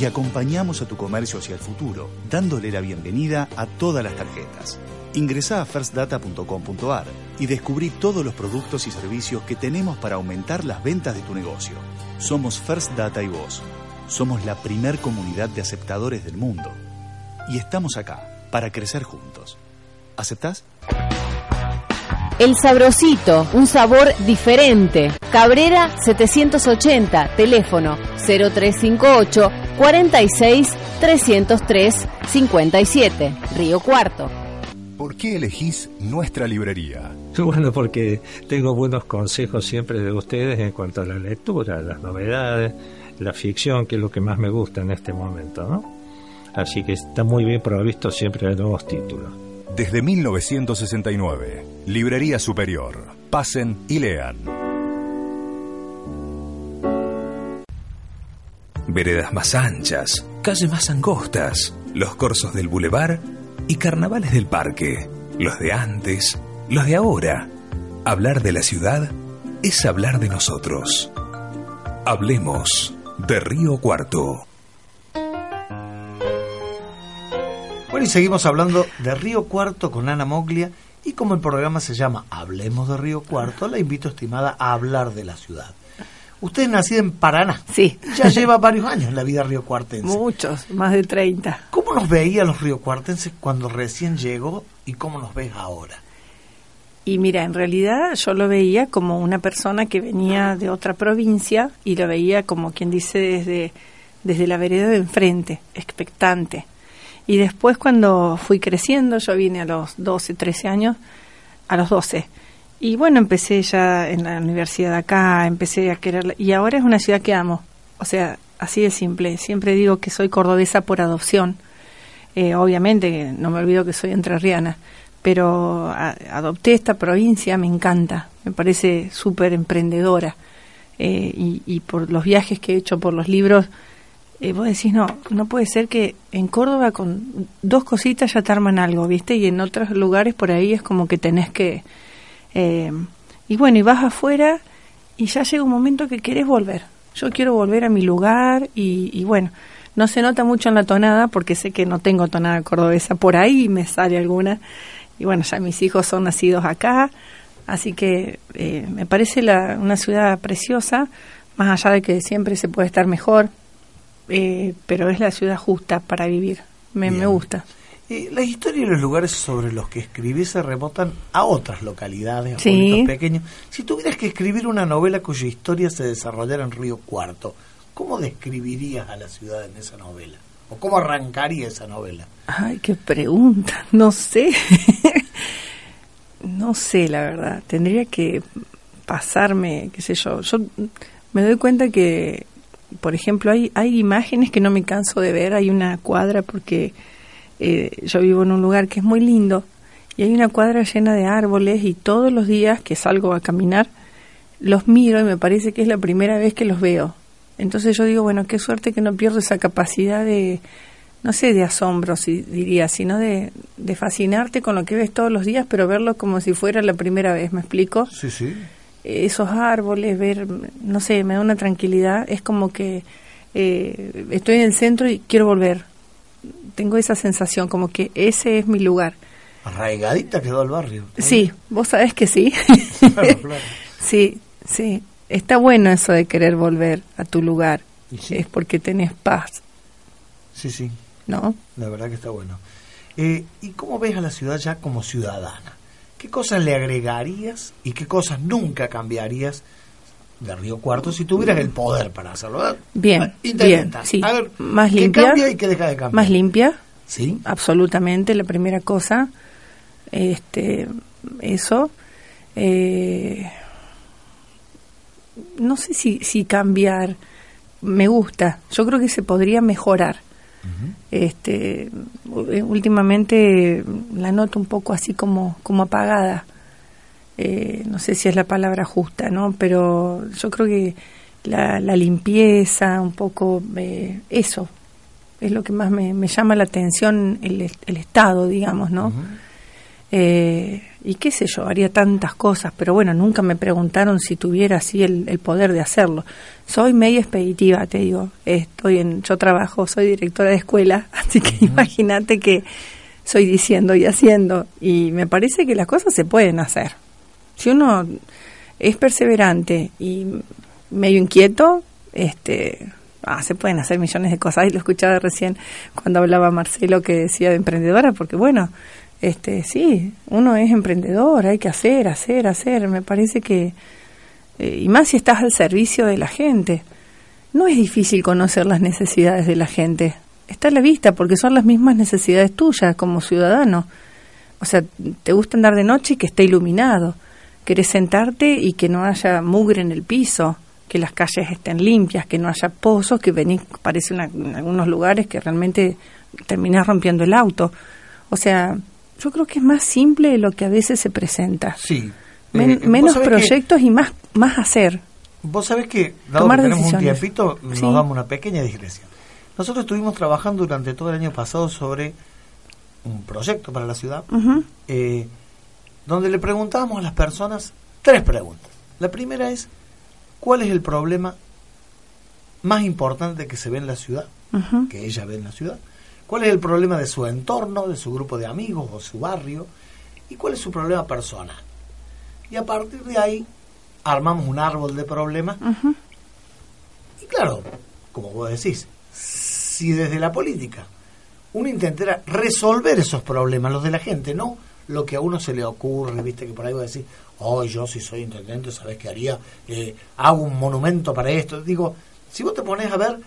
y acompañamos a tu comercio hacia el futuro, dándole la bienvenida a todas las tarjetas. Ingresa a firstdata.com.ar y descubrí todos los productos y servicios que tenemos para aumentar las ventas de tu negocio. Somos First Data y vos. Somos la primer comunidad de aceptadores del mundo. Y estamos acá para crecer juntos. ¿Aceptás? El Sabrosito, un sabor diferente. Cabrera 780, teléfono 0358 46 303 57, Río Cuarto. ¿Por qué elegís nuestra librería? Bueno, porque tengo buenos consejos siempre de ustedes en cuanto a la lectura, las novedades, la ficción, que es lo que más me gusta en este momento, ¿no? Así que está muy bien provisto siempre de nuevos títulos. Desde 1969, Librería Superior. Pasen y lean. Veredas más anchas, calles más angostas, los corsos del bulevar y carnavales del parque. Los de antes, los de ahora. Hablar de la ciudad es hablar de nosotros. Hablemos de Río Cuarto. Bueno, y seguimos hablando de Río Cuarto con Ana Moglia. Y como el programa se llama Hablemos de Río Cuarto, la invito, estimada, a hablar de la ciudad. Usted es nacida en Paraná. Sí. Ya lleva varios años en la vida riocuartense. Muchos, más de 30. ¿Cómo nos veía los riocuartenses cuando recién llegó y cómo nos ves ahora? Y mira, en realidad yo lo veía como una persona que venía de otra provincia y lo veía como quien dice desde, desde la vereda de enfrente, expectante. Y después cuando fui creciendo, yo vine a los 12, 13 años, a los 12. Y bueno, empecé ya en la universidad acá, empecé a quererla. Y ahora es una ciudad que amo. O sea, así de simple. Siempre digo que soy cordobesa por adopción. Eh, obviamente, no me olvido que soy entrerriana. Pero adopté esta provincia, me encanta. Me parece súper emprendedora. eh, y, y por los viajes que he hecho, por los libros, eh, vos decís, no, no puede ser que en Córdoba con dos cositas ya te arman algo, ¿viste? Y en otros lugares por ahí es como que tenés que... eh, y bueno, y vas afuera y ya llega un momento que querés volver. Yo quiero volver a mi lugar y, y bueno, no se nota mucho en la tonada porque sé que no tengo tonada cordobesa. Por ahí me sale alguna. Y bueno, ya mis hijos son nacidos acá, así que eh, me parece la, una ciudad preciosa, más allá de que siempre se puede estar mejor, eh, pero es la ciudad justa para vivir. Me, gusta. Eh, las historias y los lugares sobre los que escribís se remontan a otras localidades, a Sí. pueblitos pequeños. Si tuvieras que escribir una novela cuya historia se desarrollara en Río Cuarto, ¿cómo describirías a la ciudad en esa novela? ¿O cómo arrancaría esa novela? Ay, qué pregunta. No sé. no sé, la verdad. Tendría que pasarme, qué sé yo. Yo me doy cuenta que, por ejemplo, hay, hay imágenes que no me canso de ver. Hay una cuadra porque eh, yo vivo en un lugar que es muy lindo y hay una cuadra llena de árboles y todos los días que salgo a caminar los miro y me parece que es la primera vez que los veo. Entonces yo digo, bueno, qué suerte que no pierdo esa capacidad de, no sé, de asombro, si diría, sino de, de fascinarte con lo que ves todos los días, pero verlo como si fuera la primera vez, ¿me explico? Sí, sí. Esos árboles, ver, no sé, me da una tranquilidad, es como que eh, estoy en el centro y quiero volver. Tengo esa sensación, como que ese es mi lugar. Arraigadita quedó el barrio. Sí, vos sabés que sí. Claro, claro. Sí, sí. Está bueno eso de querer volver a tu lugar. Es porque tenés paz, Sí, sí. ¿no? La verdad que está bueno. Eh, ¿Y cómo ves a la ciudad ya como ciudadana? ¿Qué cosas le agregarías y qué cosas nunca cambiarías de Río Cuarto si tuvieras el poder para hacerlo? Bien, Intenta. bien, sí. A ver, más ¿qué limpia. cambia y qué deja de cambiar? Más limpia. Sí. Absolutamente, la primera cosa. Este, eso. Eh, no sé si, si cambiar. Me gusta. Yo creo que se podría mejorar. Este, u- últimamente la noto un poco así como, como apagada. Eh, no sé si es la palabra justa, ¿no? Pero yo creo que la, la limpieza, un poco eh, eso, es lo que más me, me llama la atención, el, el estado, digamos, ¿no? Eh, y qué sé yo, haría tantas cosas, pero bueno, nunca me preguntaron si tuviera así el, el poder de hacerlo. Soy media expeditiva, te digo. Estoy en, yo trabajo, soy directora de escuela, así que imagínate que soy diciendo y haciendo. Y me parece que las cosas se pueden hacer. Si uno es perseverante y medio inquieto, este, ah, se pueden hacer millones de cosas. Y lo escuchaba recién cuando hablaba Marcelo que decía de emprendedora, porque bueno, este, sí, uno es emprendedor, hay que hacer, hacer, hacer. Me parece que, eh, y más si estás al servicio de la gente, no es difícil conocer las necesidades de la gente. Está a la vista porque son las mismas necesidades tuyas como ciudadano. O sea, te gusta andar de noche y que esté iluminado. Querés sentarte y que no haya mugre en el piso, que las calles estén limpias, que no haya pozos, que venís, parece una- en algunos lugares que realmente terminás rompiendo el auto. O sea, yo creo que es más simple de lo que a veces se presenta. Sí. Men- Eh, menos que- proyectos y más, más hacer. Vos sabés que, dado Tomar que tenemos un decisiones. tiempito, nos Sí. damos una pequeña digresión. Nosotros estuvimos trabajando durante todo el año pasado sobre un proyecto para la ciudad, eh, donde le preguntábamos a las personas tres preguntas. La primera es, ¿cuál es el problema más importante que se ve en la ciudad? Que ella ve en la ciudad. ¿Cuál es el problema de su entorno, de su grupo de amigos o su barrio? ¿Y cuál es su problema personal? Y a partir de ahí armamos un árbol de problemas. Y claro, como vos decís, si desde la política uno intentara resolver esos problemas, los de la gente, no lo que a uno se le ocurre, viste que por ahí va a decir, oh, yo si soy intendente, ¿sabes qué haría? Eh, hago un monumento para esto. Digo, si vos te pones a ver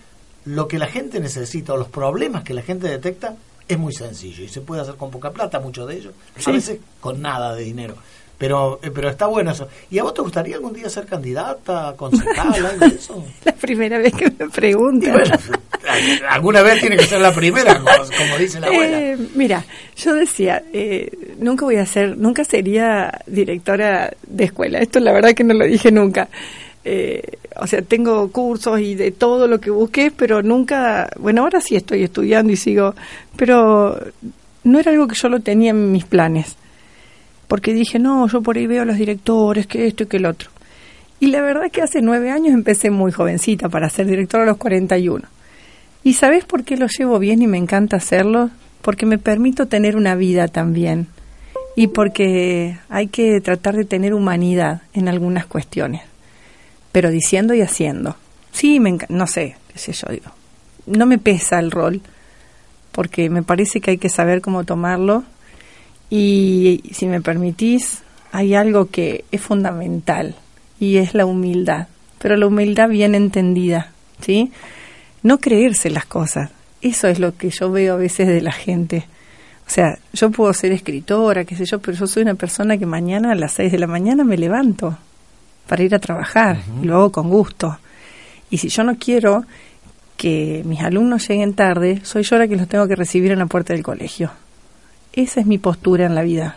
lo que la gente necesita o los problemas que la gente detecta, es muy sencillo y se puede hacer con poca plata, muchos de ellos, Sí. a veces con nada de dinero. Pero, eh, pero está bueno eso. ¿Y a vos te gustaría algún día ser candidata, concejal, algo de eso? La primera vez que me preguntan. Bueno, alguna vez tiene que ser la primera, como, como dice la abuela. Eh, mira, yo decía, eh, nunca voy a ser, nunca sería directora de escuela. Esto la verdad que no lo dije nunca. Eh, o sea, tengo cursos y de todo lo que busqué, pero nunca, bueno, ahora sí estoy estudiando y sigo, pero no era algo que yo lo tenía en mis planes, porque dije, no, yo por ahí veo a los directores, que esto y que el otro. Y la verdad que hace nueve años empecé muy jovencita para ser directora a los 41. ¿Y sabes por qué lo llevo bien y me encanta hacerlo? Porque me permito tener una vida también y porque hay que tratar de tener humanidad en algunas cuestiones, pero diciendo y haciendo. Sí, me no sé, qué sé yo digo. No me pesa el rol, porque me parece que hay que saber cómo tomarlo y si me permitís, hay algo que es fundamental y es la humildad, pero la humildad bien entendida, ¿sí? No creerse las cosas. Eso es lo que yo veo a veces de la gente. O sea, yo puedo ser escritora, qué sé yo, pero yo soy una persona que mañana a las 6 de la mañana me levanto para ir a trabajar, y lo hago con gusto. Y si yo no quiero que mis alumnos lleguen tarde, soy yo la que los tengo que recibir en la puerta del colegio. Esa es mi postura en la vida.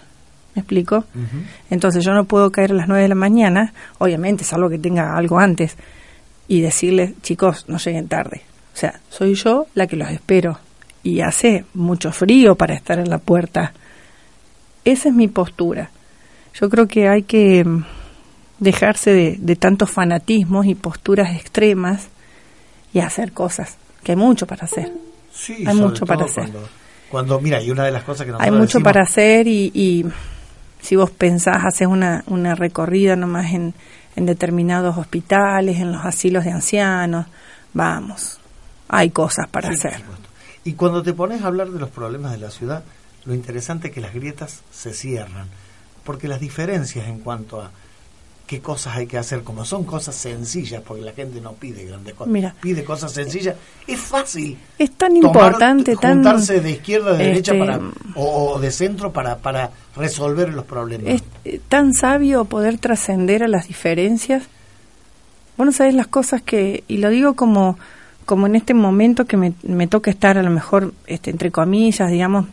¿Me explico? Entonces yo no puedo caer a las 9 de la mañana, obviamente, salvo que tenga algo antes, y decirles, chicos, no lleguen tarde. O sea, soy yo la que los espero. Y hace mucho frío para estar en la puerta. Esa es mi postura. Yo creo que hay que mm, dejarse de, de tantos fanatismos y posturas extremas y hacer cosas, que hay mucho para hacer. Sí, hay mucho para hacer. Cuando, cuando, mira, y una de las cosas que Hay mucho decimos- para hacer y, y si vos pensás, haces una, una recorrida nomás en, en determinados hospitales, en los asilos de ancianos, vamos, hay cosas para Sí, hacer. Y cuando te pones a hablar de los problemas de la ciudad, lo interesante es que las grietas se cierran, porque las diferencias en cuanto a qué cosas hay que hacer, como son cosas sencillas, porque la gente no pide grandes cosas, Mira. pide cosas sencillas, es fácil. Es tan tomar- importante, tan... juntarse de izquierda a de derecha este, para, o, o de centro para, para resolver los problemas. Es eh, tan sabio poder trascender a las diferencias. Bueno, sabes las cosas que, y lo digo como, como en este momento que me, me toca estar a lo mejor, este, entre comillas, digamos,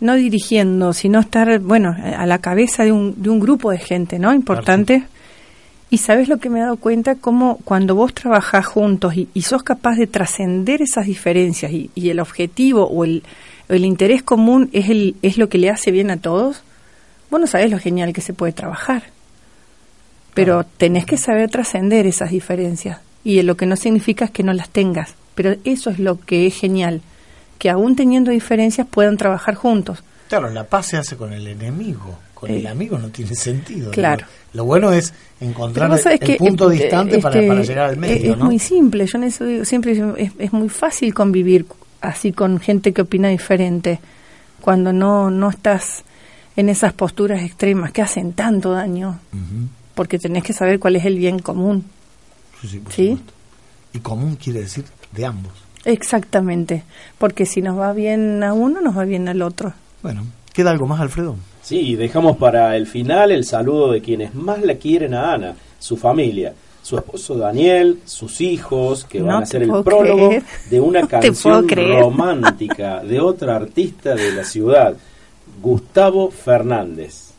no dirigiendo, sino estar, bueno, a la cabeza de un, de un grupo de gente, ¿no? Importante. Y sabes lo que me he dado cuenta, como cuando vos trabajás juntos y, y sos capaz de trascender esas diferencias y, y el objetivo o el, el interés común es, el, es lo que le hace bien a todos, vos no sabés lo genial que se puede trabajar. Pero tenés que saber trascender esas diferencias. Y lo que no significa es que no las tengas. Pero eso es lo que es genial. Que aún teniendo diferencias puedan trabajar juntos. Claro, la paz se hace con el enemigo, con el Eh, amigo no tiene sentido. claro. Lo, lo bueno es encontrar el que, punto eh, distante para, este, para llegar al es- medio, es ¿no? muy simple. Yo en eso digo, siempre es, es muy fácil convivir así con gente que opina diferente cuando no, no estás en esas posturas extremas que hacen tanto daño. Porque tenés que saber cuál es el bien común. Sí, sí, por ¿Sí? Y común quiere decir de ambos. Exactamente. Porque si nos va bien a uno, nos va bien al otro. Bueno, ¿queda algo más, Alfredo? Sí, dejamos para el final el saludo de quienes más la quieren a Ana, su familia, su esposo Daniel, sus hijos, que van No a ser te el prólogo creer. de una No canción romántica de otra artista de la ciudad, Gustavo Fernández.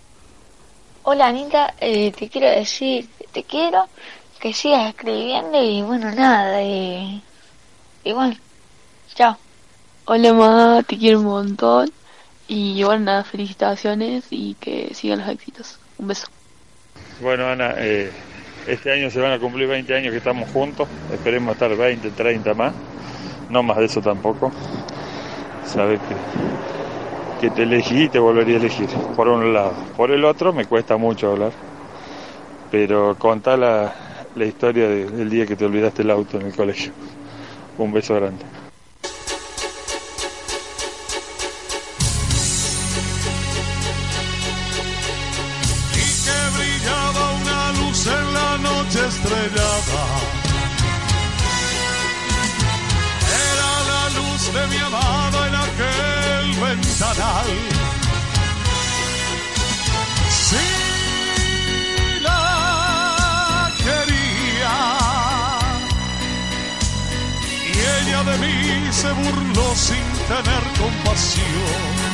Hola Anita, eh, te quiero decir que te quiero, que sigas escribiendo y bueno, nada, y, bueno, chao. Hola mamá, te quiero un montón. Y bueno, nada, felicitaciones y que sigan los éxitos. Un beso. Bueno, Ana, eh, este año se van a cumplir 20 años que estamos juntos. Esperemos estar 20, 30 más. No más de eso tampoco. Sabes que, que te elegí y te volvería a elegir, por un lado. Por el otro, me cuesta mucho hablar. Pero contá la, la historia de- del día que te olvidaste el auto en el colegio. Un beso grande. en la noche estrellada. Era la luz de mi amada en aquel ventanal. Se burló sin tener compasión.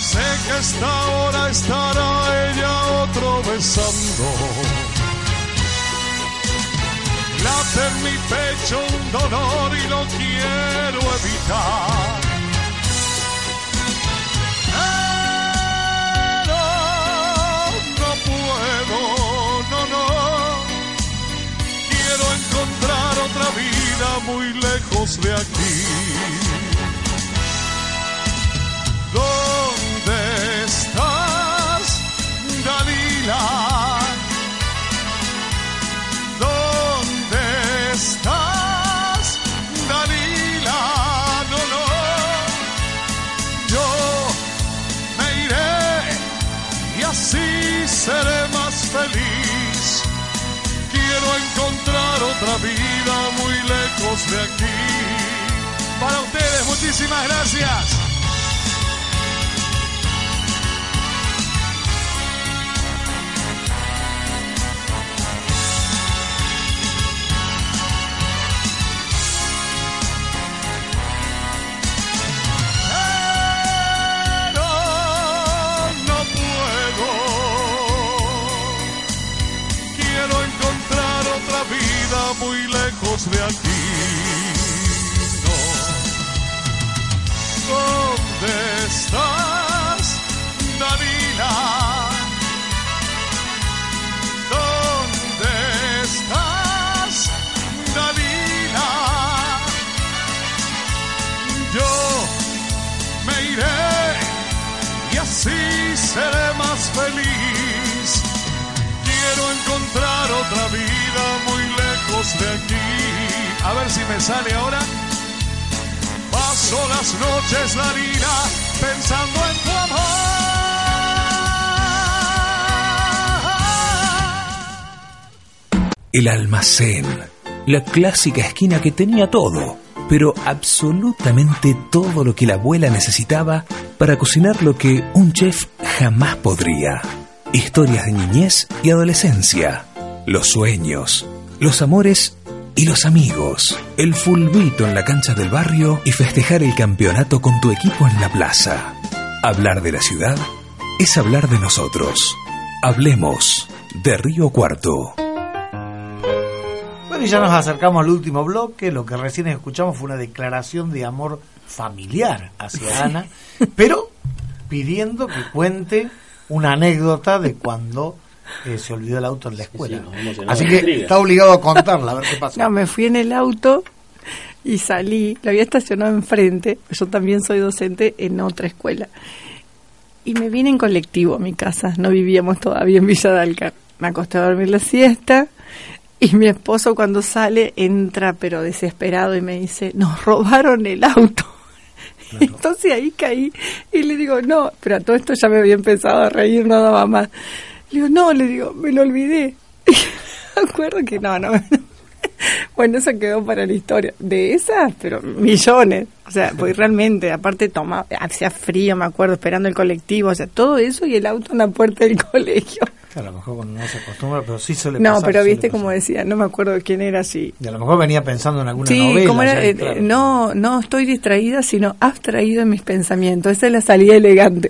Sé que esta hora estará ella otro besando. Late en mi pecho un dolor y lo quiero evitar muy lejos de aquí. ¿Dónde estás, Dalila? ¿Dónde estás, Dalila? No, no, yo me iré y así seré más feliz. Quiero encontrar otra vida lejos de aquí. Para ustedes, muchísimas gracias. No ¿Dónde estás, Dalila? ¿Dónde estás, Dalila? Yo me iré y así seré más feliz. Quiero encontrar otra vida muy lejos de aquí. A ver si me sale ahora. Paso las noches, Darina, pensando en tu amor. El almacén, la clásica esquina que tenía todo, pero absolutamente todo lo que la abuela necesitaba para cocinar lo que un chef jamás podría. Historias de niñez y adolescencia, los sueños, los amores y los amigos, el fulbito en la cancha del barrio y festejar el campeonato con tu equipo en la plaza. Hablar de la ciudad es hablar de nosotros. Hablemos de Río Cuarto. Bueno, y ya nos acercamos al último bloque. Lo que recién escuchamos fue una declaración de amor familiar hacia Ana, pero pidiendo que cuente una anécdota de cuando eh, se olvidó el auto en la escuela. Así que está obligado a contarla, a ver qué pasa. No, me fui en el auto y salí, lo había estacionado enfrente, yo también soy docente en otra escuela. Y me vine en colectivo a mi casa, no vivíamos todavía en Villa Dalcar. Me acosté a dormir la siesta y mi esposo cuando sale entra pero desesperado y me dice, nos robaron el auto. Entonces ahí caí y le digo, no, pero a todo esto ya me había empezado a reír, no daba más. Le digo, no, le digo, me lo olvidé. me acuerdo que no, no. Bueno, eso quedó para la historia. De esas, pero millones. O sea, porque realmente, aparte, toma, hacía frío, me acuerdo, esperando el colectivo. O sea, todo eso y el auto en la puerta del colegio. A lo mejor cuando no se acostumbra, pero sí suele No, pasar, pero viste como decía, no me acuerdo quién era así. Y a lo mejor venía pensando en alguna Sí, novela. como era, ya, eh, claro. no, no estoy distraída, sino abstraída en mis pensamientos. Esa es la salida elegante.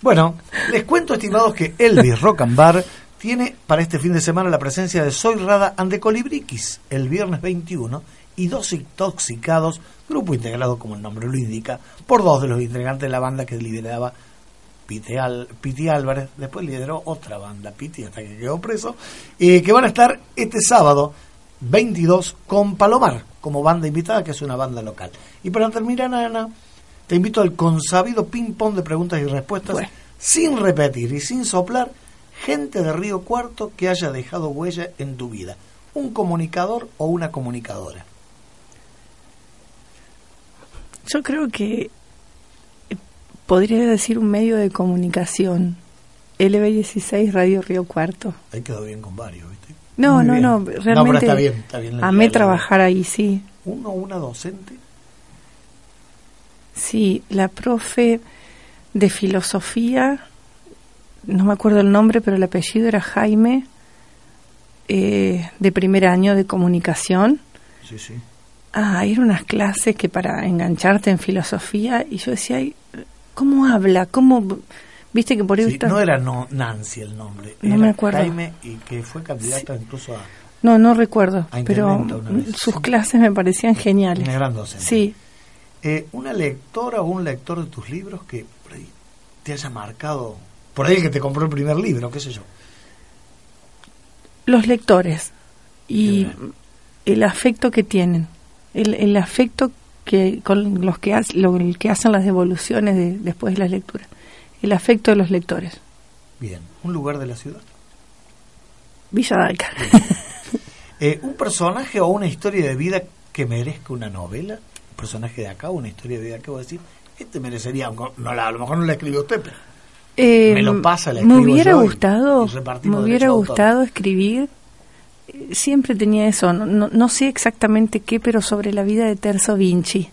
Bueno, les cuento, estimados, que Elvis Rock and Bar tiene para este fin de semana la presencia de Soy Rada and the Colibriquis el viernes 21 y dos intoxicados, grupo integrado como el nombre lo indica, por dos de los integrantes de la banda que lideraba Piti, Álvarez, después lideró otra banda, Piti, hasta que quedó preso, eh, que van a estar este sábado 22 con Palomar como banda invitada, que es una banda local. Y para terminar, Ana, te invito al consabido ping-pong de preguntas y respuestas, sin repetir y sin soplar, gente de Río Cuarto que haya dejado huella en tu vida. Un comunicador o una comunicadora. Yo creo que eh, podría decir un medio de comunicación. LB16 Radio Río Cuarto. Ahí quedó bien con varios, ¿viste? No, Muy no, bien. no, No, pero realmente está bien, está bien amé trabajar ahí, sí. Uno o una docente. Sí, la profe de filosofía, no me acuerdo el nombre, pero el apellido era Jaime, eh, de primer año de comunicación. Sí, sí. Ah, eran unas clases que para engancharte en filosofía, y yo decía, ay, ¿Cómo habla? ¿Cómo...? Viste que por ahí Sí, está- no era no, Nancy el nombre, No era me acuerdo. Jaime y que fue candidata incluso a No, no recuerdo, A pero sus clases me parecían geniales. una gran docente. Sí, Eh, una lectora o un lector de tus libros que te haya marcado, por ahí el que te compró el primer libro, qué sé yo. los lectores y el afecto que tienen, el, el afecto que con los que, lo- el que hacen las devoluciones de- después de las lecturas, el afecto de los lectores. Bien, un lugar de la ciudad. Villa Dalca. Eh, un personaje o una historia de vida que merezca una novela, un personaje de acá, una historia de vida que voy a decir, este merecería, no la- a lo mejor no la escribió usted, pero Eh, Me lo pasa, la me hubiera yo gustado, y me hubiera gustado escribir. Siempre tenía eso, no, no, no sé exactamente qué, pero sobre la vida de Terzo Vinci.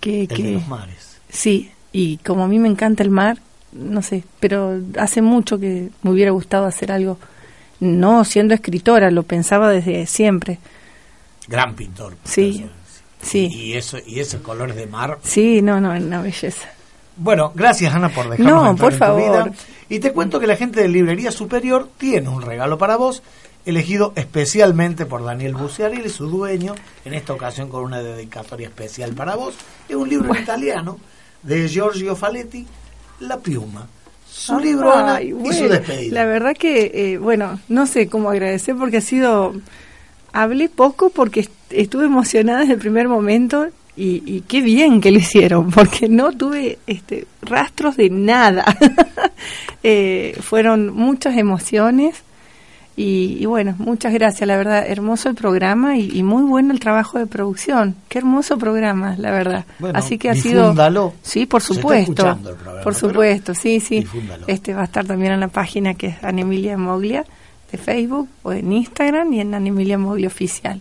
Que, el que, de los mares. Sí, y como a mí me encanta el mar, no sé, pero hace mucho que me hubiera gustado hacer algo, no siendo escritora, lo pensaba desde siempre. Gran pintor. Sí, sí, Y eso y esos colores de mar. sí, no, no, una belleza. Bueno, gracias Ana por dejarnos No, por en tu favor. vida. Y te cuento que la gente de Librería Superior tiene un regalo para vos, elegido especialmente por Daniel Buciarelli, su dueño, en esta ocasión con una dedicatoria especial para vos. Es un libro en italiano de Giorgio Faletti, La Piuma. Su libro, Ana, y su bueno, despedida. La verdad que, eh, bueno, no sé cómo agradecer porque ha sido... Hablé poco porque estuve emocionada desde el primer momento y, y qué bien que lo hicieron porque no tuve este, rastros de nada. Eh, fueron muchas emociones y, y bueno, muchas gracias, la verdad, hermoso el programa y, y muy bueno el trabajo de producción. Qué hermoso programa, la verdad. Bueno, Así que ha difúndalo. sido... Sí, por supuesto. escuchando el programa, por supuesto, sí, sí. difúndalo. Este va a estar también en la página que es Anemilia Moglia de Facebook o en Instagram y en Anemilia Moglia Oficial.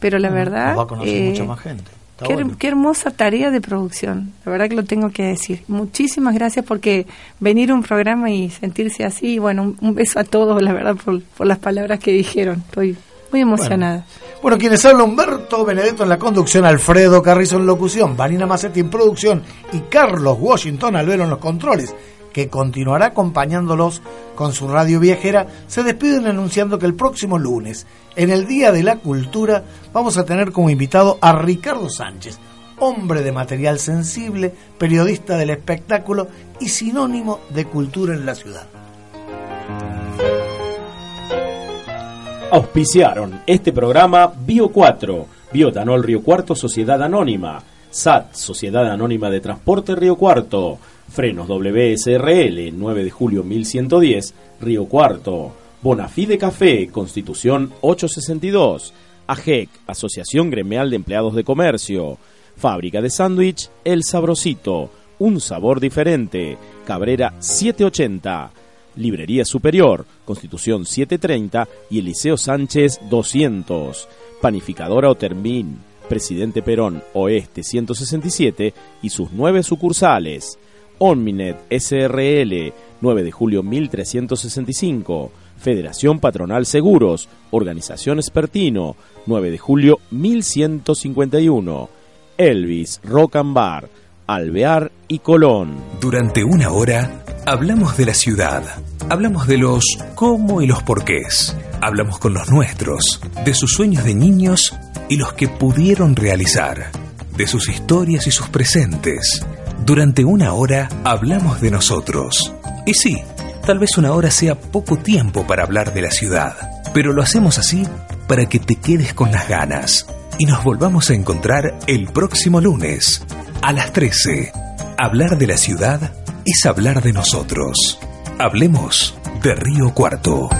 Pero la Ah, verdad... va a conocer eh, mucha más gente. Qué, bueno. qué hermosa tarea de producción, la verdad que lo tengo que decir. Muchísimas gracias porque venir a un programa y sentirse así, bueno, un, un beso a todos, la verdad, por, por las palabras que dijeron. Estoy muy emocionada. Bueno, quienes habla Humberto Benedetto en la conducción, Alfredo Carrizo en locución, Vanina Macetti en producción y Carlos Washington Albero en los controles, que continuará acompañándolos con su radio viajera, se despiden anunciando que el próximo lunes, en el Día de la Cultura, vamos a tener como invitado a Ricardo Sánchez, hombre de material sensible, periodista del espectáculo y sinónimo de cultura en la ciudad. Auspiciaron este programa Bio 4, Biotanol Río Cuarto Sociedad Anónima, SAT Sociedad Anónima de Transporte Río Cuarto, Frenos WSRL 9 de julio 1110, Río Cuarto, Bonafide Café, Constitución 862, AGEC, Asociación Gremial de Empleados de Comercio, Fábrica de Sándwich El Sabrosito, un sabor diferente, Cabrera 780, Librería Superior, Constitución 730 y Eliseo Sánchez 200. Panificadora Otermín, Presidente Perón Oeste 167 y sus nueve sucursales. Omninet SRL, 9 de julio 1365. Federación Patronal Seguros, Organización Espertino, 9 de julio 1151. Elvis, Rock and Bar, Alvear y Colón. Durante una hora hablamos de la ciudad, hablamos de los cómo y los porqués, hablamos con los nuestros, de sus sueños de niños y los que pudieron realizar, de sus historias y sus presentes. Durante una hora hablamos de nosotros. Y sí, tal vez una hora sea poco tiempo para hablar de la ciudad, pero lo hacemos así para que te quedes con las ganas y nos volvamos a encontrar el próximo lunes a las 13. Hablar de la ciudad es hablar de nosotros. Hablemos de Río Cuarto.